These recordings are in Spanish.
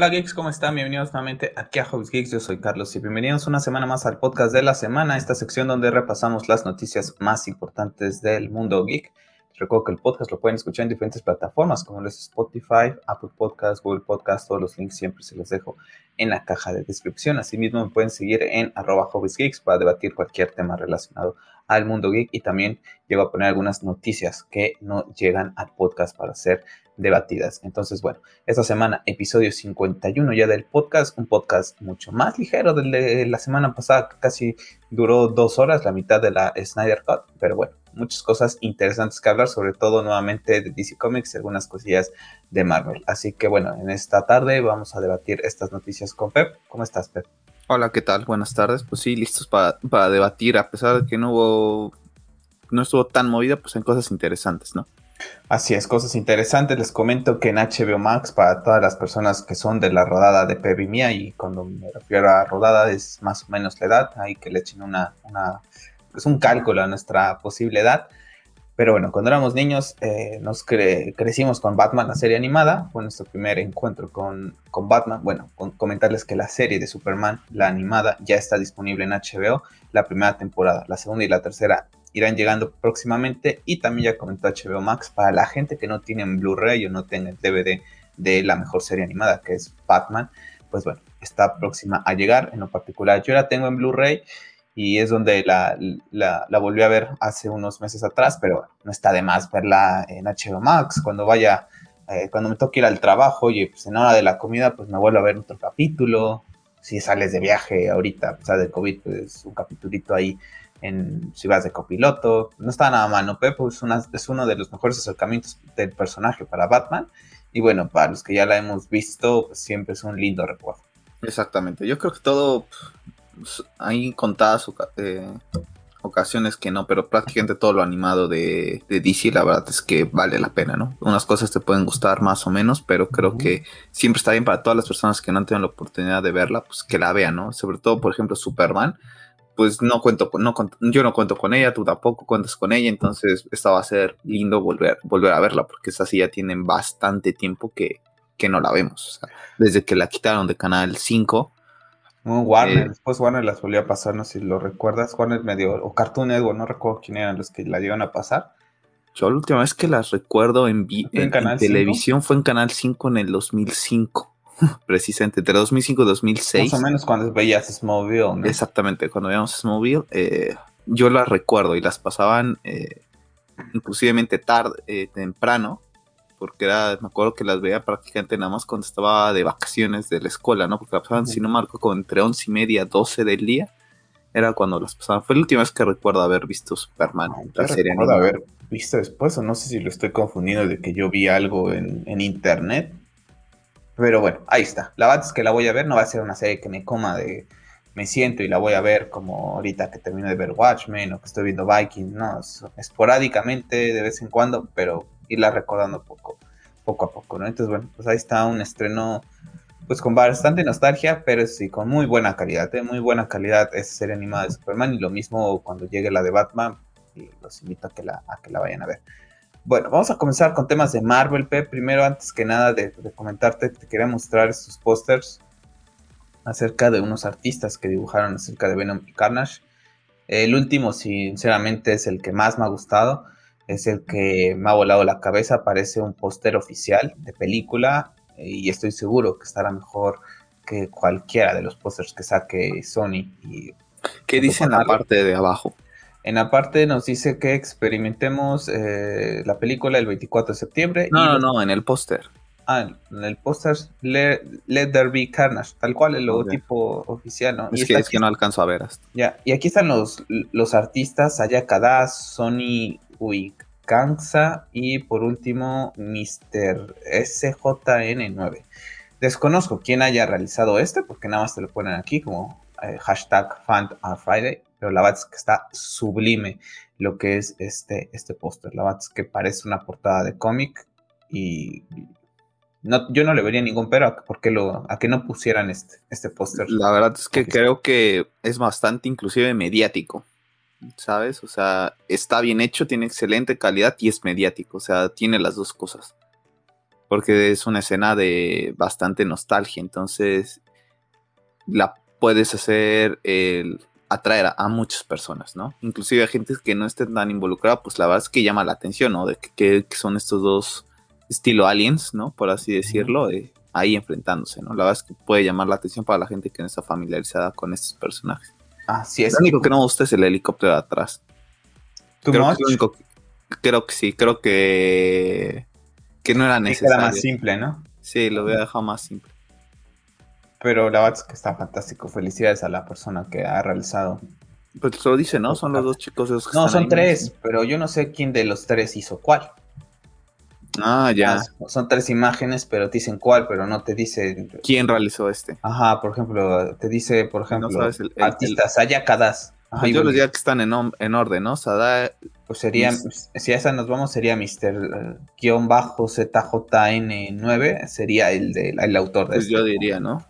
Hola geeks, ¿cómo están? Bienvenidos nuevamente aquí a Hobbies Geeks, yo soy Carlos y bienvenidos una semana más al podcast de la semana, esta sección donde repasamos las noticias más importantes del mundo geek. Recuerdo que el podcast lo pueden escuchar en diferentes plataformas como es Spotify, Apple Podcasts, Google Podcasts, todos los links siempre se los dejo en la caja de descripción. Asimismo me pueden seguir en arroba Geeks para debatir cualquier tema relacionado al mundo geek y también llego a poner algunas noticias que no llegan al podcast para ser debatidas. Entonces, bueno, esta semana, episodio 51 ya del podcast, un podcast mucho más ligero del de la semana pasada, que casi duró dos horas, la mitad de la Snyder Cut, pero bueno, muchas cosas interesantes que hablar, sobre todo nuevamente de DC Comics y algunas cosillas de Marvel. Así que bueno, en esta tarde vamos a debatir estas noticias con Pep. ¿Cómo estás, Pep? Hola, ¿qué tal? Buenas tardes. Pues sí, listos para, para debatir, a pesar de que no hubo, no estuvo tan movida, pues en cosas interesantes, ¿no? Así es, cosas interesantes. Les comento que en HBO Max, para todas las personas que son de la rodada de Pepe Mía, y cuando me refiero a rodada es más o menos la edad, hay que le echen una, una pues un cálculo a nuestra posible edad. Pero bueno, cuando éramos niños eh, nos crecimos con Batman, la serie animada. Fue nuestro primer encuentro con, con Batman. Bueno, comentarles que la serie de Superman, la animada, ya está disponible en HBO. La primera temporada, la segunda y la tercera irán llegando próximamente y también ya comentó HBO Max para la gente que no tiene Blu-ray o no tenga el DVD de la mejor serie animada que es Batman, pues bueno, está próxima a llegar en lo particular. Yo la tengo en Blu-ray y es donde la, la, volví a ver hace unos meses atrás, pero no está de más verla en HBO Max cuando vaya, eh, cuando me toque ir al trabajo, y pues en hora de la comida, pues me vuelvo a ver otro capítulo. Si sales de viaje ahorita, o sea, de COVID, pues un capitulito ahí en si vas de copiloto. No está nada mal, ¿no? Pepe es, es uno de los mejores acercamientos del personaje para Batman. Y bueno, para los que ya la hemos visto, pues siempre es un lindo recuerdo. Exactamente. Yo creo que todo. Pues, hay contadas eh, ocasiones que no, pero prácticamente todo lo animado de, de, DC, la verdad es que vale la pena, ¿no? Unas cosas te pueden gustar más o menos, pero creo que siempre está bien para todas las personas que no han tenido la oportunidad de verla, pues que la vean, ¿no? Sobre todo, por ejemplo, Superman pues no cuento, no, yo no cuento con ella, tú tampoco cuentas con ella, entonces esta va a ser lindo volver, volver a verla, porque esa sí ya tienen bastante tiempo que, que no la vemos, desde que la quitaron de Canal 5. Warner, eh, después Warner las volvió a pasar, no sé si lo recuerdas, Warner medio, o Cartoon Network, no recuerdo quién eran los que la llevan a pasar. Yo la última vez que las recuerdo en, en, televisión fue en Canal 5 en el 2005. Precisamente entre 2005 y 2006. Más o menos cuando veías Smallville. Exactamente, cuando veíamos Smallville, eh, yo las recuerdo y las pasaban eh, inclusivemente tarde, eh, temprano, porque era, me acuerdo que las veía prácticamente nada más cuando estaba de vacaciones de la escuela, ¿no? Porque las pasaban, si no marco, como entre 11 y media, 12 del día, era cuando las pasaban. Fue la última vez que recuerdo haber visto Superman, la serie haber visto después, o no sé si lo estoy confundiendo de que yo vi algo en, en internet pero bueno, ahí está. La verdad es que la voy a ver, no va a ser una serie que me coma de me siento y la voy a ver como ahorita que termino de ver Watchmen o que estoy viendo Viking, no, esporádicamente de vez en cuando, pero irla recordando poco, poco a poco. Entonces, bueno, pues ahí está un estreno pues con bastante nostalgia, pero sí, con muy buena calidad, ¿eh? muy buena calidad esa serie animada de Superman y lo mismo cuando llegue la de Batman, y los invito a que la, a que la vayan a ver. Bueno, vamos a comenzar con temas de Marvel, P. Primero, antes que nada de, comentarte, te quería mostrar estos pósters acerca de unos artistas que dibujaron acerca de Venom y Carnage. El último, sinceramente, es el que más me ha gustado. Es el que me ha volado la cabeza. Parece un póster oficial de película y estoy seguro que estará mejor que cualquiera de los pósters que saque Sony. Y, ¿Qué dice en la parte de abajo? En la parte nos dice que experimentemos eh, la película el 24 de septiembre. No, no, no, en el póster. Ah, en el póster Let, There Be Carnage, tal cual el logotipo oficial, ¿no? Es, que, es que no alcanzo a ver hasta. Ya, y aquí están los, los artistas, Ayakada, Sony Uikansa y por último Mr. SJN9. Desconozco quién haya realizado este, porque nada más te lo ponen aquí como eh, hashtag Fan Friday pero la verdad es que está sublime lo que es este, este póster. La verdad es que parece una portada de cómic y no, yo no le vería ningún pero a, porque lo, a que no pusieran este, este póster. La verdad es que creo que es bastante inclusive mediático, ¿sabes? O sea, está bien hecho, tiene excelente calidad y es mediático, o sea, tiene las dos cosas. porque es una escena de bastante nostalgia, entonces la puedes hacer el atraer a, muchas personas, ¿no? Inclusive a gente que no esté tan involucrada, pues la verdad es que llama la atención, ¿no? De que, son estos dos estilo aliens, ¿no? Por así decirlo, ahí enfrentándose, ¿no? La verdad es que puede llamar la atención para la gente que no está familiarizada con estos personajes. Así es. Lo único que no me gusta es el helicóptero de atrás. Creo que, creo que sí, creo que que no era necesario. Era más simple, ¿no? Sí, lo voy a dejar más simple. Pero la verdad es que está fantástico. Felicidades a la persona que ha realizado. Pues lo dice, ¿no? Son los dos chicos. Esos que no, son tres, pero yo no sé quién de los tres hizo cuál. Ah, ya. Son tres imágenes, pero te dicen cuál, pero no te dice. ¿Quién realizó este? Ajá, por ejemplo, te dice, por ejemplo, no el, artista Saya Kadas. Pues yo los diría que están en, en orden, ¿no? Sada, pues sería, si a esa nos vamos, sería Mr-ZJN9, sería el, de, el autor de Pues yo diría, ¿no?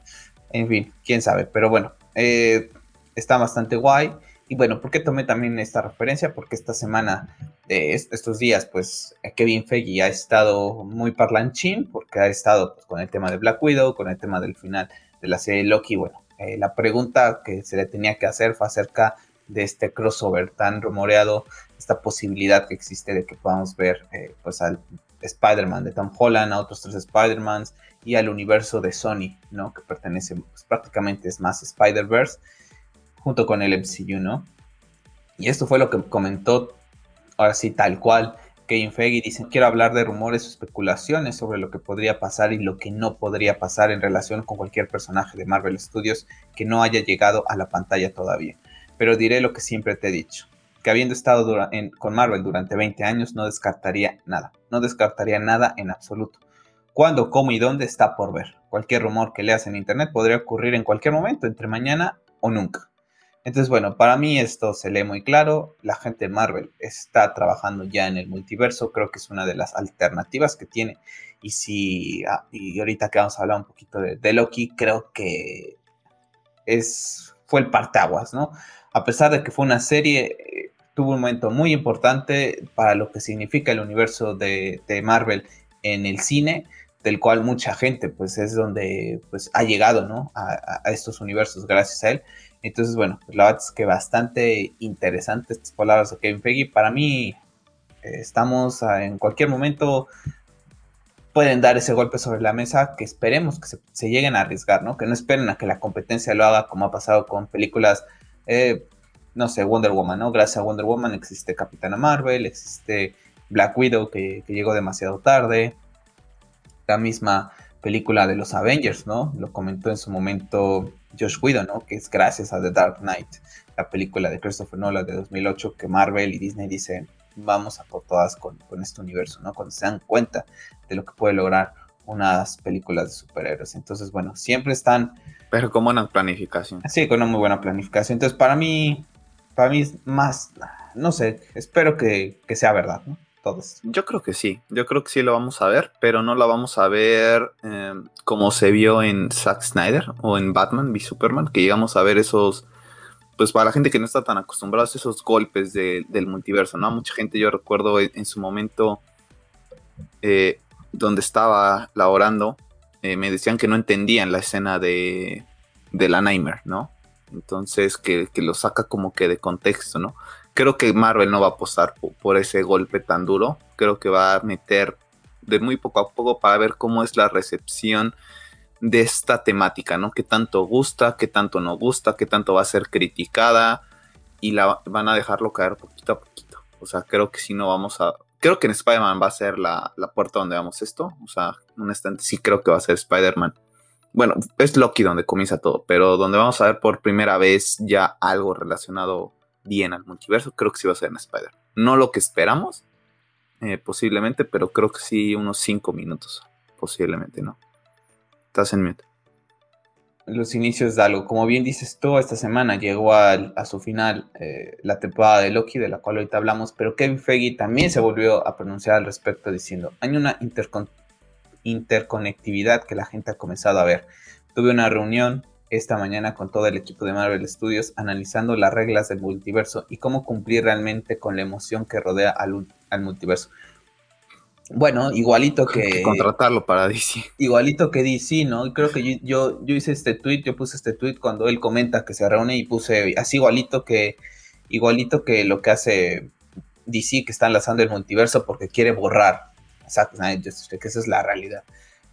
En fin, quién sabe, pero bueno, eh, está bastante guay. Y bueno, ¿por qué tomé también esta referencia? Porque esta semana, de estos días, pues Kevin Feige ha estado muy parlanchín, porque ha estado pues, con el tema de Black Widow, con el tema del final de la serie Loki. Bueno, eh, la pregunta que se le tenía que hacer fue acerca de este crossover tan rumoreado, esta posibilidad que existe de que podamos ver eh, pues al Spider-Man de Tom Holland, a otros tres Spider-Mans y al universo de Sony, ¿no? Que pertenece pues, prácticamente es más Spider-Verse junto con el MCU. Y esto fue lo que comentó, ahora sí, tal cual, Kevin Feige. Dicen, quiero hablar de rumores o especulaciones sobre lo que podría pasar y lo que no podría pasar en relación con cualquier personaje de Marvel Studios que no haya llegado a la pantalla todavía pero diré lo que siempre te he dicho, que habiendo estado con Marvel durante 20 años no descartaría nada, no descartaría nada en absoluto. Cuándo, cómo y dónde está por ver. Cualquier rumor que leas en internet podría ocurrir en cualquier momento, entre mañana o nunca. Entonces, bueno, para mí esto se lee muy claro. La gente de Marvel está trabajando ya en el multiverso. Creo que es una de las alternativas que tiene. Y si, ah, y ahorita que vamos a hablar un poquito de, de Loki, creo que es, fue el parteaguas, ¿no? A pesar de que fue una serie, eh, tuvo un momento muy importante para lo que significa el universo de, Marvel en el cine, del cual mucha gente pues es donde pues ha llegado, ¿no? A, estos universos gracias a él. Entonces, bueno, pues, la verdad es que bastante interesante estas palabras de Kevin Feige. Para mí, eh, estamos en cualquier momento pueden dar ese golpe sobre la mesa que esperemos que se, se, lleguen a arriesgar, ¿no? Que no esperen a que la competencia lo haga como ha pasado con películas eh, no sé, Wonder Woman, ¿no? Gracias a Wonder Woman existe Capitana Marvel, existe Black Widow que, llegó demasiado tarde, la misma película de los Avengers, ¿no? Lo comentó en su momento Josh Widow, ¿no? Que es gracias a The Dark Knight, la película de Christopher Nolan de 2008 que Marvel y Disney dicen, vamos a por todas con, con este universo, ¿no? Cuando se dan cuenta de lo que puede lograr unas películas de superhéroes. Entonces, bueno, siempre están pero con buena planificación. Sí, con una muy buena planificación. Entonces, para mí, para mí es más, no sé, espero que, sea verdad, ¿no? Todos. Yo creo que sí, yo creo que sí lo vamos a ver, pero no lo vamos a ver em, como se vio en Zack Snyder o en Batman v Superman, que llegamos a ver esos, pues para la gente que no está tan acostumbrada, esos golpes del multiverso, ¿no? Mucha gente, yo recuerdo en, su momento eh, donde estaba laborando, eh, me decían que no entendían la escena de, de la Nightmare, ¿no? Entonces, que, lo saca como que de contexto, ¿no? Creo que Marvel no va a apostar por, ese golpe tan duro. Creo que va a meter de muy poco a poco para ver cómo es la recepción de esta temática, ¿no? Qué tanto gusta, qué tanto no gusta, qué tanto va a ser criticada y la van a dejarlo caer poquito a poquito. O sea, creo que si no vamos a, Creo que en Spider-Man va a ser la, puerta donde vamos esto. O sea, honestamente sí creo que va a ser Spider-Man. Bueno, es Loki donde comienza todo, pero donde vamos a ver por primera vez ya algo relacionado bien al multiverso, creo que sí va a ser en Spider. No lo que esperamos, eh, posiblemente, pero creo que sí unos 5 minutos, posiblemente, ¿no? Estás en mute los inicios de algo. Como bien dices tú, esta semana llegó a, su final eh, la temporada de Loki, de la cual ahorita hablamos, pero Kevin Feige también se volvió a pronunciar al respecto diciendo, hay una interconectividad que la gente ha comenzado a ver. Tuve una reunión esta mañana con todo el equipo de Marvel Studios analizando las reglas del multiverso y cómo cumplir realmente con la emoción que rodea al, al multiverso. Bueno, igualito que. Contratarlo para DC. Igualito que DC, ¿no? Y creo que yo, yo, hice este tweet, yo puse este tweet cuando él comenta que se reúne y puse así igualito que. Igualito que lo que hace DC, que está enlazando el multiverso porque quiere borrar Zack Snyder, que esa es la realidad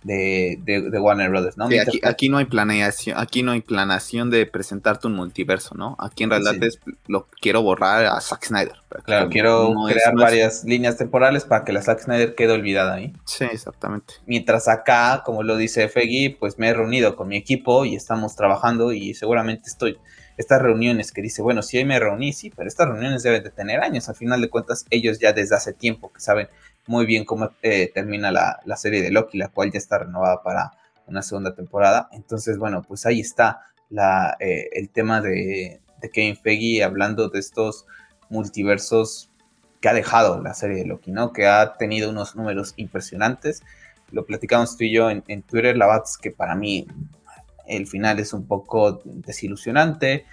de, Warner Brothers, ¿no? aquí, no hay planeación, aquí no hay planación de presentarte un multiverso, ¿no? Aquí en realidad es lo quiero borrar a Zack Snyder. Claro, quiero crear varias líneas temporales para que la Zack Snyder quede olvidada ahí. Sí, exactamente. Mientras acá, como lo dice Feggy, pues me he reunido con mi equipo y estamos trabajando y seguramente estoy estas reuniones que dice, bueno, sí, me reuní, sí, pero estas reuniones deben de tener años. Al final de cuentas, ellos ya desde hace tiempo que saben muy bien cómo eh, termina la, serie de Loki, la cual ya está renovada para una segunda temporada. Entonces, bueno, pues ahí está la, eh, el tema de, de Kevin Feige hablando de estos multiversos que ha dejado la serie de Loki, ¿no? Que ha tenido unos números impresionantes. Lo platicamos tú y yo en, Twitter, la verdad es que para mí el final es un poco desilusionante.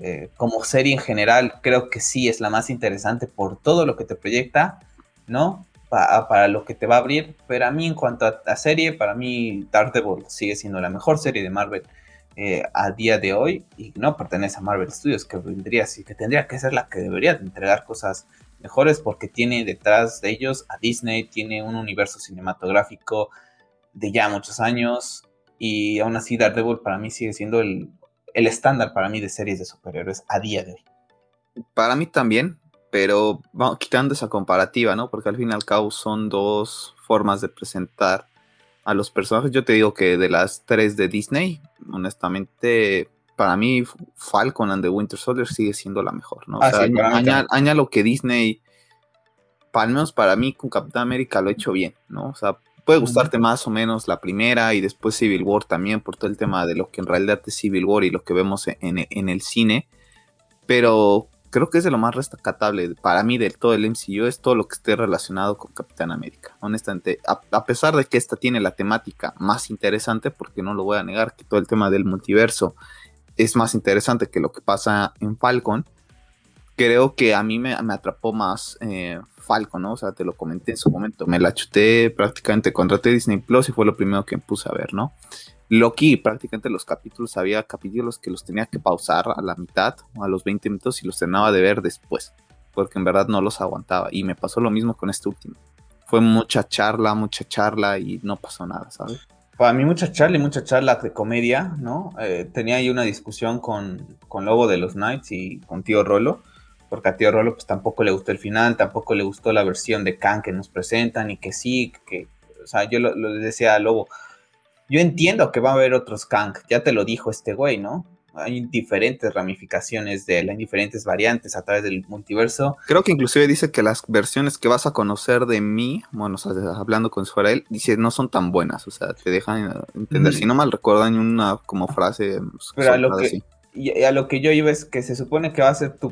Eh, como serie en general, creo que sí es la más interesante por todo lo que te proyecta, ¿no? Para lo que te va a abrir. Pero a mí, en cuanto a, serie, para mí Daredevil sigue siendo la mejor serie de Marvel eh, a día de hoy y no pertenece a Marvel Studios, que vendría así, que tendría que ser la que debería entregar cosas mejores porque tiene detrás de ellos a Disney, tiene un universo cinematográfico de ya muchos años y aún así Daredevil para mí sigue siendo el, el estándar para mí de series de superhéroes a día de hoy. Para mí también, pero vamos, quitando esa comparativa, ¿no? Porque al fin y al cabo son dos formas de presentar a los personajes. Yo te digo que de las tres de Disney, honestamente, para mí Falcon and the Winter Soldier sigue siendo la mejor, ¿no? O ah, sea, aña, lo que Disney, al menos para mí con Capitán América lo ha hecho bien, ¿no? O sea, puede gustarte más o menos la primera y después Civil War también por todo el tema de lo que en realidad es Civil War y lo que vemos en, en el cine, pero creo que es de lo más rescatable para mí de todo el MCU, es todo lo que esté relacionado con Capitán América. Honestamente, a, pesar de que esta tiene la temática más interesante, porque no lo voy a negar, que todo el tema del multiverso es más interesante que lo que pasa en Falcon, creo que a mí me, atrapó más eh, Falcon, ¿no? O sea, te lo comenté en su momento, me la chuté prácticamente, contraté Disney Plus y fue lo primero que me puse a ver, ¿no? Loki, prácticamente los capítulos, había capítulos que los tenía que pausar a la mitad o a los 20 minutos y los tenía de ver después, porque en verdad no los aguantaba. Y me pasó lo mismo con este último. Fue mucha charla, mucha charla y no pasó nada, ¿sabes? Para mí mucha charla y mucha charla de comedia, ¿no? Eh, tenía ahí una discusión con, con Lobo de los Knights y con Tío Rolo, porque a Tío Rolo pues tampoco le gustó el final, tampoco le gustó la versión de Khan que nos presentan y que sí, que, o sea, yo lo, lo decía a Lobo, yo entiendo que va a haber otros Kang, ya te lo dijo este güey, ¿no? Hay diferentes ramificaciones de él, hay diferentes variantes a través del multiverso. Creo que inclusive dice que las versiones que vas a conocer de mí, bueno, hablando con él, dice no son tan buenas, o sea, te dejan entender, si no mal recuerdo, hay una como frase. Pues, Pero a lo, que, y a lo que yo iba es que se supone que va a ser tu,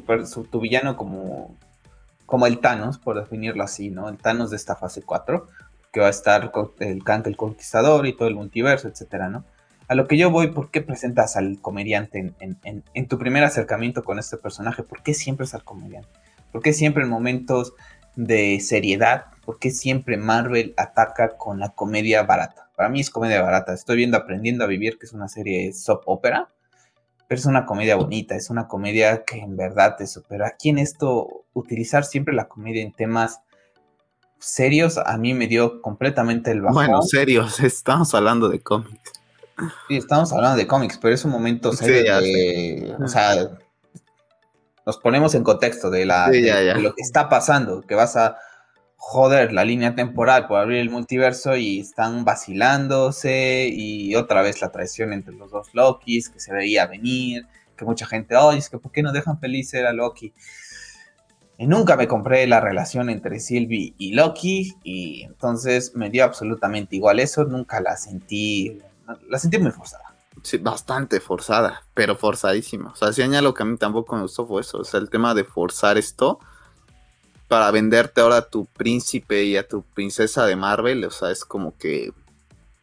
tu villano como, como el Thanos, por definirlo así, ¿no? El Thanos de esta fase 4 que va a estar el Kang el Conquistador y todo el multiverso, etcétera, ¿no? A lo que yo voy, ¿por qué presentas al comediante en, tu primer acercamiento con este personaje? ¿Por qué siempre es al comediante? ¿Por qué siempre en momentos de seriedad? ¿Por qué siempre Marvel ataca con la comedia barata? Para mí es comedia barata. Estoy viendo Aprendiendo a Vivir, que es una serie soap opera, pero es una comedia bonita, es una comedia que en verdad te supera. Aquí en esto, utilizar siempre la comedia en temas serios a mí me dio completamente el bajón. Bueno, serios, estamos hablando de cómics. Sí, estamos hablando de cómics, pero es un momento serio o sea, nos ponemos en contexto de, la, lo que está pasando, que vas a joder la línea temporal por abrir el multiverso y están vacilándose y otra vez la traición entre los dos Lokis que se veía venir, que mucha gente, oye, es que ¿por qué no dejan feliz a Loki? Nunca me compré la relación entre Sylvie y Loki y entonces me dio absolutamente igual eso, nunca la sentí, la sentí muy forzada. Sí, bastante forzada, pero forzadísima. O sea, si añado que a mí tampoco me gustó fue eso, o sea, el tema de forzar esto para venderte ahora a tu príncipe y a tu princesa de Marvel, o sea, es como que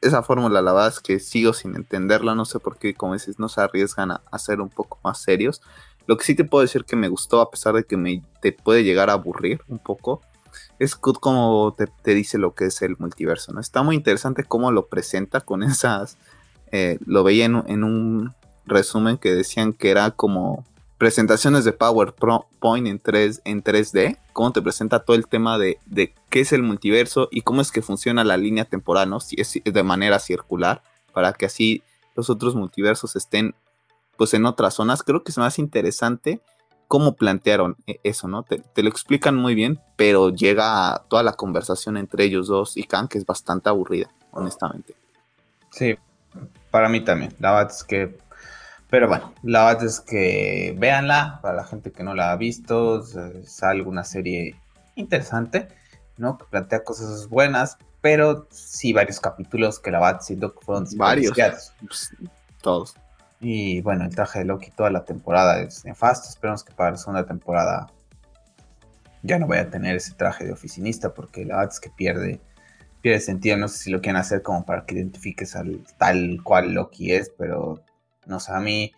esa fórmula la verdad es que sigo sin entenderla, no sé por qué, como dices, no se arriesgan a, a ser un poco más serios. Lo que sí te puedo decir que me gustó, a pesar de que me te puede llegar a aburrir un poco, es como te, dice lo que es el multiverso, ¿no? Está muy interesante cómo lo presenta con esas... Eh, lo veía en, un resumen que decían que era como presentaciones de PowerPoint en, 3, en 3D, cómo te presenta todo el tema de, de, qué es el multiverso y cómo es que funciona la línea temporal, ¿no? Si es de manera circular, para que así los otros multiversos estén pues en otras zonas. Creo que es más interesante cómo plantearon e-, eso, ¿no? Te, lo explican muy bien, pero llega toda la conversación entre ellos dos y Khan, que es bastante aburrida, honestamente. Sí, para mí también. La verdad es que. Pero bueno, la verdad es que véanla, para la gente que no la ha visto, es alguna serie interesante, ¿no? Que plantea cosas buenas, pero sí varios capítulos que la verdad siento que fueron varios. Pues, todos. Y bueno, el traje de Loki toda la temporada es nefasto. Esperamos que para la segunda temporada ya no vaya a tener ese traje de oficinista porque la verdad es que pierde, pierde sentido. No sé si lo quieren hacer como para que identifiques al tal cual Loki es, pero no sé, a mí...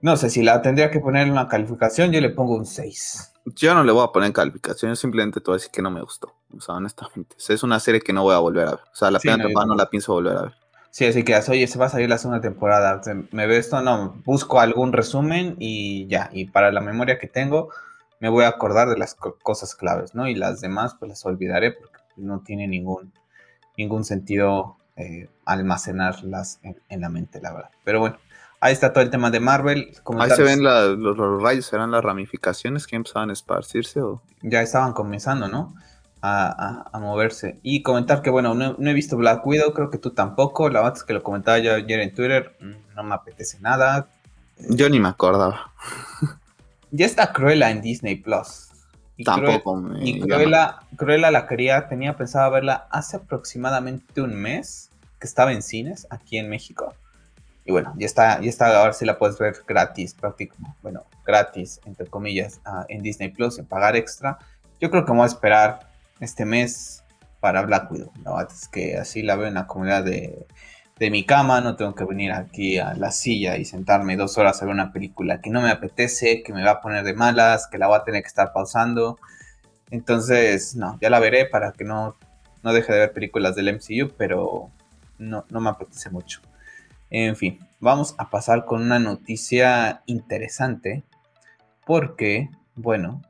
No sé, si la tendría que poner en una calificación, yo le pongo un 6. Yo no le voy a poner en calificación, yo simplemente te voy a decir que no me gustó. O sea, honestamente. es una serie que no voy a volver a ver. O sea, la primera temporada no la pienso volver a ver. Sí, así que, oye, se va a salir la segunda temporada. ¿Me ve esto? No, busco algún resumen y ya. Y para la memoria que tengo, me voy a acordar de las cosas claves, ¿no? Y las demás, pues las olvidaré porque no tiene ningún, ningún sentido eh, almacenarlas en, la mente, la verdad. Pero bueno, ahí está todo el tema de Marvel. Ahí se ven los, los, rayos, ¿serán las ramificaciones que empezaban a esparcirse? O? Ya estaban comenzando, ¿no? A, moverse. Y comentar que, bueno, no, he visto Black Widow, creo que tú tampoco. La verdad es que lo comentaba yo ayer en Twitter, no me apetece nada. Yo ni me acordaba. Ya está Cruella en Disney Plus. Y Tampoco Y Cruella, la quería, tenía pensado verla hace aproximadamente un mes, que estaba en cines aquí en México. Y bueno, ya está, ya está, ahora sí la puedes ver gratis, prácticamente, bueno, gratis, entre comillas, ah, en Disney Plus, sin pagar extra. Yo creo que vamos a esperar este mes para Black Widow. ¿no? Es que así la veo en la comunidad de, mi cama, no tengo que venir aquí a la silla y sentarme dos horas a ver una película que no me apetece, que me va a poner de malas, que la voy a tener que estar pausando. Entonces, no, ya la veré para que no, no deje de ver películas del MCU, pero no, no me apetece mucho. En fin, vamos a pasar con una noticia interesante porque, bueno,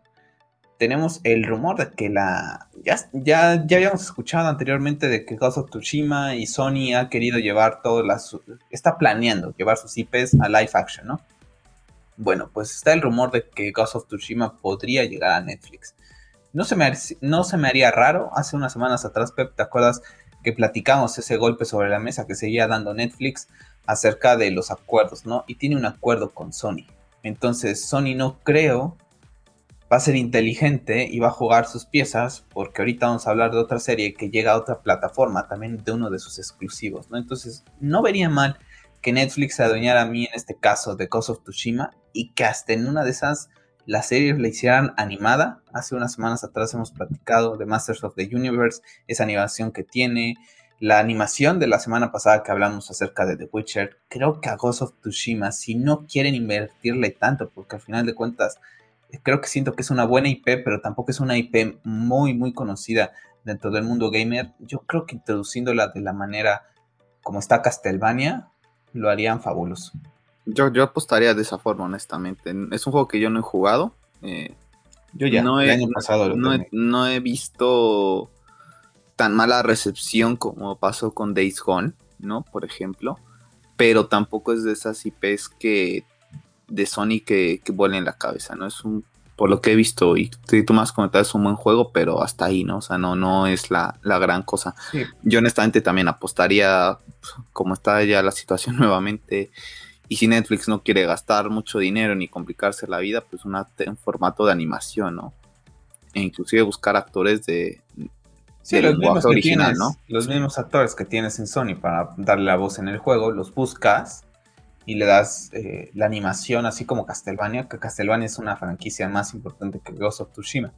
tenemos el rumor de que la. Ya, ya, ya habíamos escuchado anteriormente de que Ghost of Tsushima y Sony ha querido llevar todas las. Está planeando llevar sus IPs a live action, ¿no? Bueno, pues está el rumor de que Ghost of Tsushima podría llegar a Netflix. No se, me, no se me haría raro. Hace unas semanas atrás, Pep, ¿te acuerdas que platicamos ese golpe sobre la mesa que seguía dando Netflix acerca de los acuerdos, ¿no? Y tiene un acuerdo con Sony. Entonces, Sony no creo va a ser inteligente y va a jugar sus piezas, porque ahorita vamos a hablar de otra serie que llega a otra plataforma, también de uno de sus exclusivos, ¿no? Entonces, no vería mal que Netflix se adueñara a mí en este caso de Ghost of Tsushima y que hasta en una de esas las series la hicieran animada. Hace unas semanas atrás hemos platicado de Masters of the Universe, esa animación que tiene, la animación de la semana pasada que hablamos acerca de The Witcher. Creo que a Ghost of Tsushima, si no quieren invertirle tanto, porque al final de cuentas creo que siento que es una buena IP, pero tampoco es una IP muy, muy conocida dentro del mundo gamer. Yo creo que introduciéndola de la manera como está Castlevania, lo harían fabuloso. Yo, yo apostaría de esa forma, honestamente. Es un juego que yo no he jugado. Eh, yo ya, no he, año pasado no, he, visto tan mala recepción como pasó con Days Gone, ¿no? Por ejemplo. Pero tampoco es de esas IPs que de Sony que, que vuela en la cabeza, ¿no? Es un, por lo que he visto y tú más comentado, es un buen juego, pero hasta ahí, ¿no? O sea, no, no es la, gran cosa. Yo honestamente también apostaría, como está ya la situación nuevamente, y si Netflix no quiere gastar mucho dinero ni complicarse la vida, pues una, en formato de animación, ¿no? E inclusive buscar actores de... Sí, los mismos original, ¿no? Los mismos actores que tienes en Sony para darle la voz en el juego, los buscas y le das eh, la animación así como Castlevania, que Castlevania es una franquicia más importante que Ghost of Tsushima.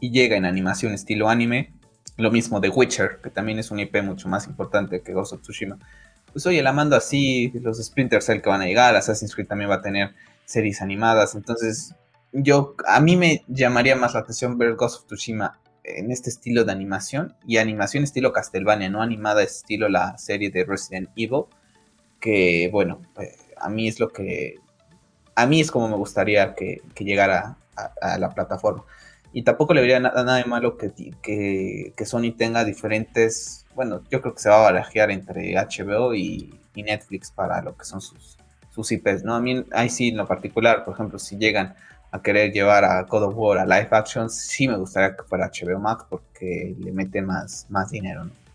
Y llega en animación estilo anime, lo mismo de Witcher, que también es un IP mucho más importante que Ghost of Tsushima. Pues oye, la mando así, los Splinter Cell que van a llegar, Assassin's Creed también va a tener series animadas, entonces yo, a mí me llamaría más la atención ver Ghost of Tsushima en este estilo de animación y animación estilo Castlevania, no animada estilo la serie de Resident Evil, que bueno, eh, a mí es lo que, a mí es como me gustaría que, llegara a, la plataforma. Y tampoco le vería nada, de malo que, que, Sony tenga diferentes, bueno, yo creo que se va a barajear entre HBO y, Netflix para lo que son sus, sus IPs, ¿no? A mí, ahí sí, en lo particular, por ejemplo, si llegan a querer llevar a God of War a live action, sí me gustaría que fuera HBO Max porque le mete más, más dinero, ¿no?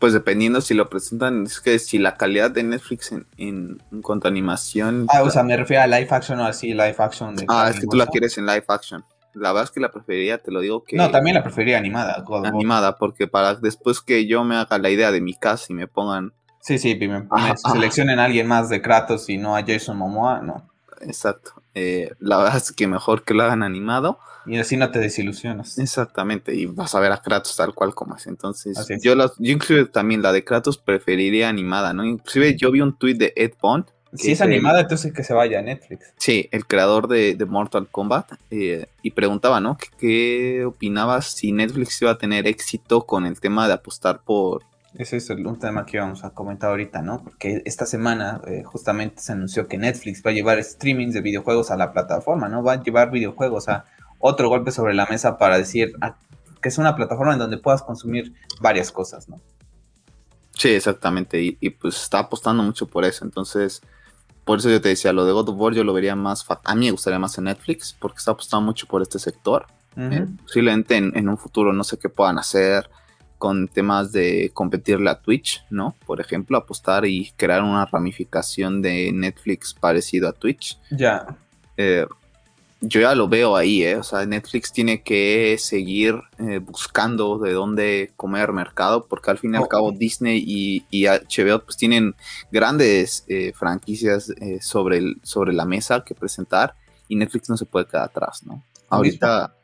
Pues dependiendo si lo presentan, es que si la calidad de Netflix en, en, cuanto a animación. Ah, o sea, me refiero a live action o así, live action. De ah, es que tú la quieres en live action. La verdad es que la preferiría, te lo digo que. No, también la preferiría animada. animada, porque para después que yo me haga la idea de mi casa y me pongan. Sí, sí, me, seleccionen a alguien más de Kratos y no a Jason Momoa, no. Exacto. Eh, la verdad es que mejor que lo hagan animado. Y así no te desilusionas. Exactamente, y vas a ver a Kratos tal cual como es. Entonces, yo, yo inclusive también la de Kratos preferiría animada, ¿no? Inclusive yo vi un tweet de Ed Bond. Si es animada, entonces que se vaya a Netflix. Sí, el creador de, Mortal Kombat. Eh, y preguntaba, ¿no? ¿Qué opinabas si Netflix iba a tener éxito con el tema de apostar por, ese es un tema que vamos a comentar ahorita, ¿no? Porque esta semana eh, justamente se anunció que Netflix va a llevar streamings de videojuegos a la plataforma, ¿no? Va a llevar videojuegos a otro golpe sobre la mesa para decir ah, que es una plataforma en donde puedas consumir varias cosas, ¿no? Sí, exactamente. Y, pues está apostando mucho por eso. Entonces, por eso yo te decía, lo de God of War yo lo vería más, a mí me gustaría más en Netflix, porque está apostando mucho por este sector. Eh, posiblemente en, en, un futuro no sé qué puedan hacer con temas de competirle a Twitch, ¿no? Por ejemplo, apostar y crear una ramificación de Netflix parecido a Twitch. Ya. Eh, yo ya lo veo ahí, ¿eh? O sea, Netflix tiene que seguir eh, buscando de dónde comer mercado, porque al fin y al cabo Disney y, HBO pues tienen grandes eh, franquicias sobre, sobre la mesa que presentar y Netflix no se puede quedar atrás, ¿no? Ahorita...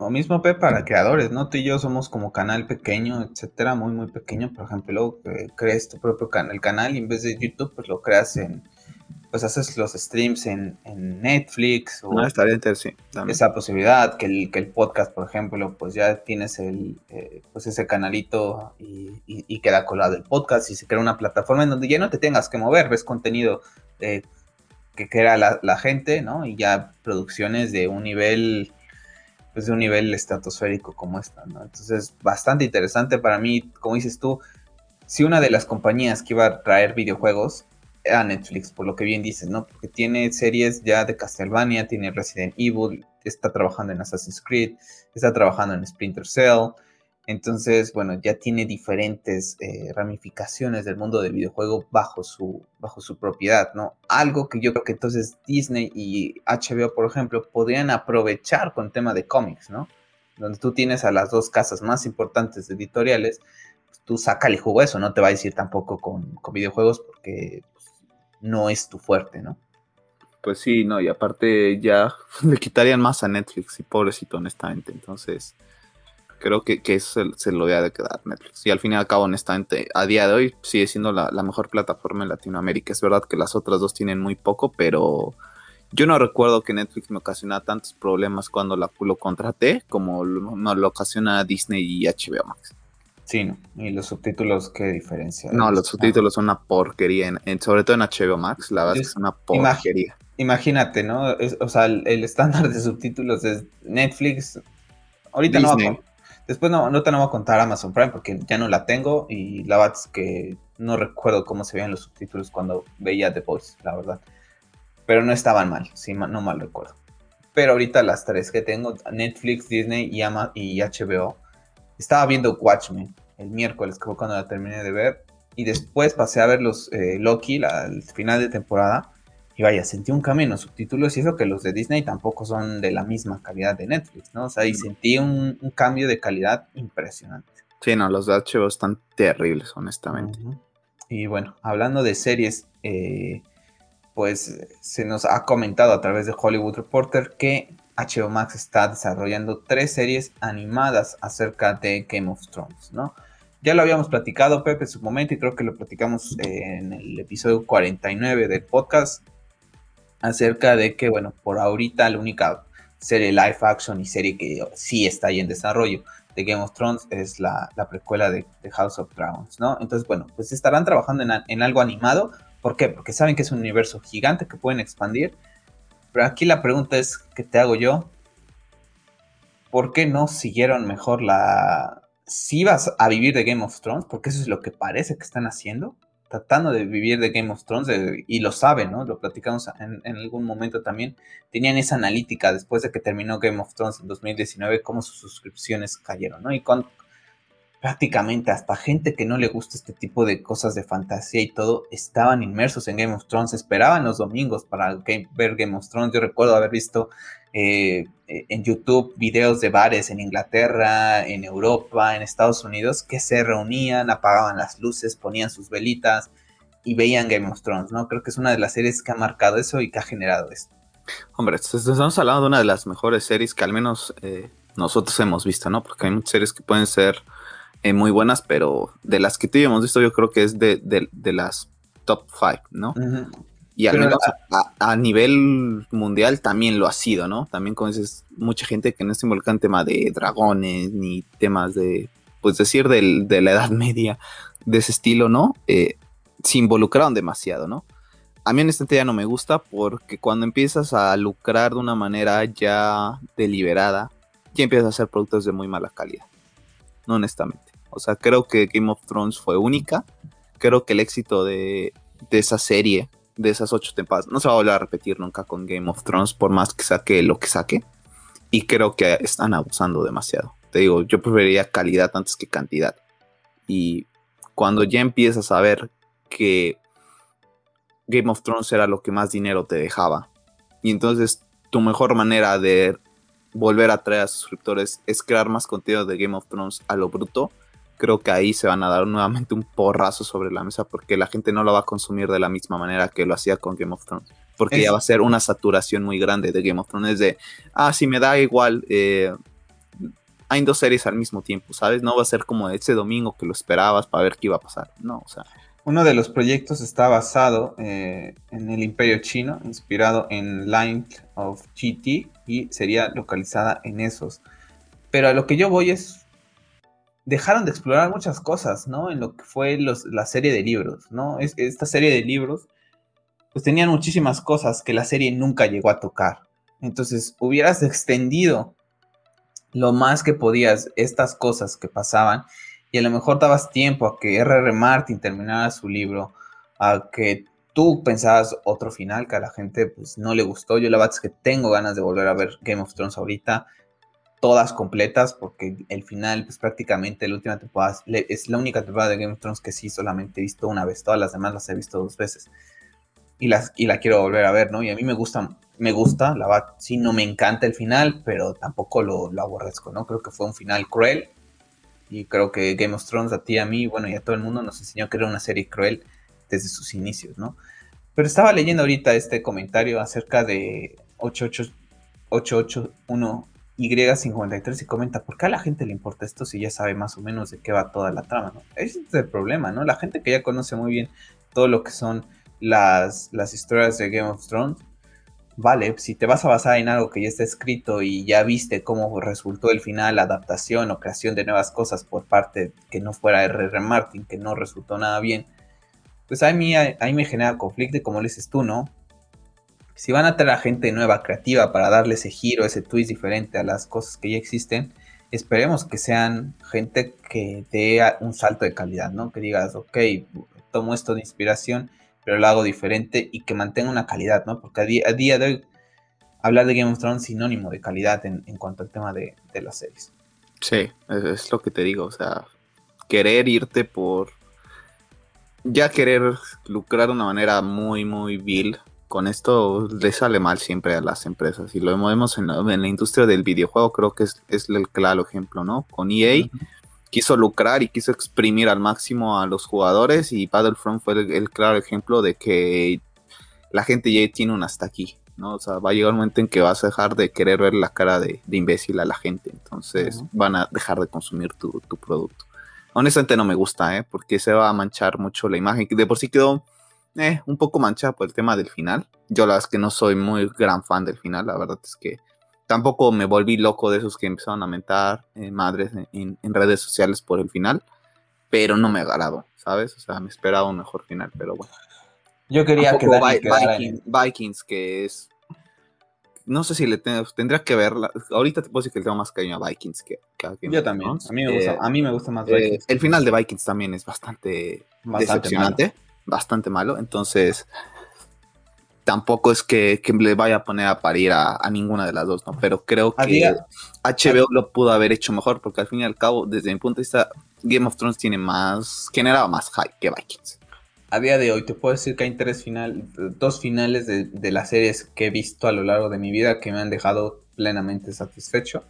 Lo mismo, Pe, para creadores, ¿no? Tú y yo somos como canal pequeño, etcétera, muy, muy pequeño. Por ejemplo, luego eh, crees tu propio canal, canal y en vez de YouTube, pues lo creas en, pues haces los streams en, Netflix. O no, estaría sí. Esa posibilidad, que el, que el podcast, por ejemplo, pues ya tienes el, eh, pues ese canalito y, queda colado el podcast y se crea una plataforma en donde ya no te tengas que mover, ves contenido eh, que crea la, la gente, ¿no? Y ya producciones de un nivel pues, de un nivel estratosférico como esta, ¿no? Entonces, bastante interesante para mí, como dices tú, si una de las compañías que iba a traer videojuegos era Netflix, por lo que bien dices, ¿no? Porque tiene series ya de Castlevania, tiene Resident Evil, está trabajando en Assassin's Creed, está trabajando en Splinter Cell, entonces, bueno, ya tiene diferentes eh, ramificaciones del mundo del videojuego bajo su, bajo su propiedad, ¿no? Algo que yo creo que entonces Disney y HBO, por ejemplo, podrían aprovechar con tema de cómics, ¿no? Donde tú tienes a las dos casas más importantes editoriales, pues tú sácale jugo eso, no te va a decir tampoco con, videojuegos porque no es tu fuerte, ¿no? Pues sí, no, y aparte ya le quitarían más a Netflix y pobrecito, honestamente, entonces creo que, que eso se, lo debe de quedar Netflix. Y al fin y al cabo, honestamente, a día de hoy sigue siendo la, mejor plataforma en Latinoamérica. Es verdad que las otras dos tienen muy poco, pero yo no recuerdo que Netflix me ocasionara tantos problemas cuando la, lo contraté como lo, lo ocasiona Disney y HBO Max. Sí, no. Y los subtítulos, ¿qué diferencia? No, los subtítulos son una porquería, en, sobre todo en HBO Max, la verdad es, que es una porquería. Imagínate, ¿no? o sea, el, estándar de subtítulos es Netflix. Ahorita no va Después no, no te no voy a contar Amazon Prime porque ya no la tengo y la verdad es que no recuerdo cómo se veían los subtítulos cuando veía The Voice, la verdad. Pero no estaban mal, si no mal recuerdo. Pero ahorita las tres que tengo, Netflix, Disney y, y HBO, estaba viendo Watchmen el miércoles, que fue cuando la terminé de ver. Y después pasé a ver los eh, Loki, la, el final de temporada. Y vaya, sentí un cambio en los subtítulos y eso que los de Disney tampoco son de la misma calidad de Netflix, ¿no? O sea, y sentí un, cambio de calidad impresionante. Sí, no, los de HBO están terribles, honestamente. Y bueno, hablando de series, eh, pues se nos ha comentado a través de Hollywood Reporter que HBO Max está desarrollando tres series animadas acerca de Game of Thrones, ¿no? Ya lo habíamos platicado, Pepe, en su momento, y creo que lo platicamos en el episodio 49 del podcast acerca de que, bueno, por ahorita la única serie live action y serie que sí está ahí en desarrollo de Game of Thrones es la, precuela de, House of Dragons, ¿no? Entonces, bueno, pues estarán trabajando en, en, algo animado. ¿Por qué? Porque saben que es un universo gigante que pueden expandir. Pero aquí la pregunta es, ¿qué te hago yo? ¿Por qué no siguieron mejor la... Si vas a vivir de Game of Thrones, porque eso es lo que parece que están haciendo, tratando de vivir de Game of Thrones, y lo saben, ¿no? Lo platicamos en, algún momento también. Tenían esa analítica después de que terminó Game of Thrones en 2019, cómo sus suscripciones cayeron, ¿no? Y con prácticamente hasta gente que no le gusta este tipo de cosas de fantasía y todo, estaban inmersos en Game of Thrones, esperaban los domingos para ver Game of Thrones. Yo recuerdo haber visto eh, en YouTube videos de bares en Inglaterra, en Europa, en Estados Unidos, que se reunían, apagaban las luces, ponían sus velitas y veían Game of Thrones, ¿no? Creo que es una de las series que ha marcado eso y que ha generado esto. Hombre, estamos hablando de una de las mejores series que al menos eh, nosotros hemos visto, ¿no? Porque hay muchas series que pueden ser eh, muy buenas, pero de las que tú hemos visto, yo creo que es de, las top 5, ¿no? Y al menos a, nivel mundial también lo ha sido, ¿no? También como dices, mucha gente que no está involucrada en tema de dragones, ni temas de, pues decir, de la Edad Media, de ese estilo, ¿no? Eh, se involucraron demasiado, ¿no? A mí en este ya no me gusta porque cuando empiezas a lucrar de una manera ya deliberada, ya empiezas a hacer productos de muy mala calidad, no honestamente. O sea, creo que Game of Thrones fue única, creo que el éxito de, esa serie de esas ocho temporadas. No se va a volver a repetir nunca con Game of Thrones, por más que saque lo que saque. Y creo que están abusando demasiado. Te digo, yo preferiría calidad antes que cantidad. Y cuando ya empiezas a ver que Game of Thrones era lo que más dinero te dejaba. Y entonces tu mejor manera de volver a traer a suscriptores es crear más contenido de Game of Thrones a lo bruto creo que ahí se van a dar nuevamente un porrazo sobre la mesa porque la gente no lo va a consumir de la misma manera que lo hacía con Game of Thrones. Porque ya va a ser una saturación muy grande de Game of Thrones de, ah, si me da igual, eh, hay dos series al mismo tiempo, ¿sabes? No va a ser como ese domingo que lo esperabas para ver qué iba a pasar. No, o sea. Uno de los proyectos está basado eh, en el Imperio Chino, inspirado en Line of GT y sería localizada en esos. Pero a lo que yo voy es dejaron de explorar muchas cosas, ¿no? En lo que fue la serie de libros, ¿no? esta serie de libros, pues tenían muchísimas cosas que la serie nunca llegó a tocar. Entonces, hubieras extendido lo más que podías estas cosas que pasaban y a lo mejor dabas tiempo a que R.R. Martin terminara su libro, a que tú pensabas otro final que a la gente pues no le gustó. Yo la verdad es que tengo ganas de volver a ver Game of Thrones ahorita todas completas, porque el final, pues prácticamente la última temporada es la única temporada de Game of Thrones que sí solamente he visto una vez, todas las demás las he visto dos veces. Y, las, y la quiero volver a ver, ¿no? Y a mí me gusta, me gusta, la verdad, sí, no me encanta el final, pero tampoco lo, lo aborrezco, ¿no? Creo que fue un final cruel. Y creo que Game of Thrones a ti, a mí, bueno, y a todo el mundo nos enseñó que era una serie cruel desde sus inicios, ¿no? Pero estaba leyendo ahorita este comentario acerca de 881 y53 y comenta, ¿por qué a la gente le importa esto si ya sabe más o menos de qué va toda la trama? Ese es el problema, ¿no? La gente que ya conoce muy bien todo lo que son las, las historias de Game of Thrones, vale, si te vas a basar en algo que ya está escrito y ya viste cómo resultó el final, adaptación o creación de nuevas cosas por parte que no fuera R.R. Martin, que no resultó nada bien, pues a mí, ahí me genera conflicto como le dices tú, ¿no? Si van a traer a gente nueva, creativa, para darle ese giro, ese twist diferente a las cosas que ya existen, esperemos que sean gente que dé un salto de calidad, ¿no? Que digas, ok, tomo esto de inspiración, pero lo hago diferente y que mantenga una calidad, ¿no? Porque a día, de hoy, hablar de Game of Thrones es sinónimo de calidad en, cuanto al tema de, las series. Sí, es, lo que te digo, o sea, querer irte por... Ya querer lucrar de una manera muy, muy vil con esto le sale mal siempre a las empresas. Y lo vemos en la, industria del videojuego, creo que es, el claro ejemplo, ¿no? Con EA quiso lucrar y quiso exprimir al máximo a los jugadores y Battlefront fue el, claro ejemplo de que la gente ya tiene un hasta aquí, ¿no? O sea, va a llegar un momento en que vas a dejar de querer ver la cara de, imbécil a la gente, entonces van a dejar de consumir tu, tu producto. Honestamente no me gusta, ¿eh? Porque se va a manchar mucho la imagen, de por sí quedó eh, un poco manchada por el tema del final. Yo la verdad es que no soy muy gran fan del final, la verdad es que tampoco me volví loco de esos que empezaron a mentar eh, madres en, redes sociales por el final, pero no me agradó, ¿sabes? O sea, me esperaba un mejor final, pero bueno. Yo quería que Vikings, que es no sé si le tendría que verla. Ahorita te puedo decir que el tengo más cariño a Vikings que, a Yo también. A mí, me gusta, eh, a mí me gusta más eh, Vikings. el final de Vikings también es bastante, decepcionante, bastante malo. Entonces, tampoco es que, le vaya a poner a parir a, ninguna de las dos, ¿no? Pero creo que HBO lo pudo haber hecho mejor porque al fin y al cabo, desde mi punto de vista, Game of Thrones tiene más, generaba más hype que Vikings a día de hoy te puedo decir que hay tres final, dos finales de, las series que he visto a lo largo de mi vida que me han dejado plenamente satisfecho.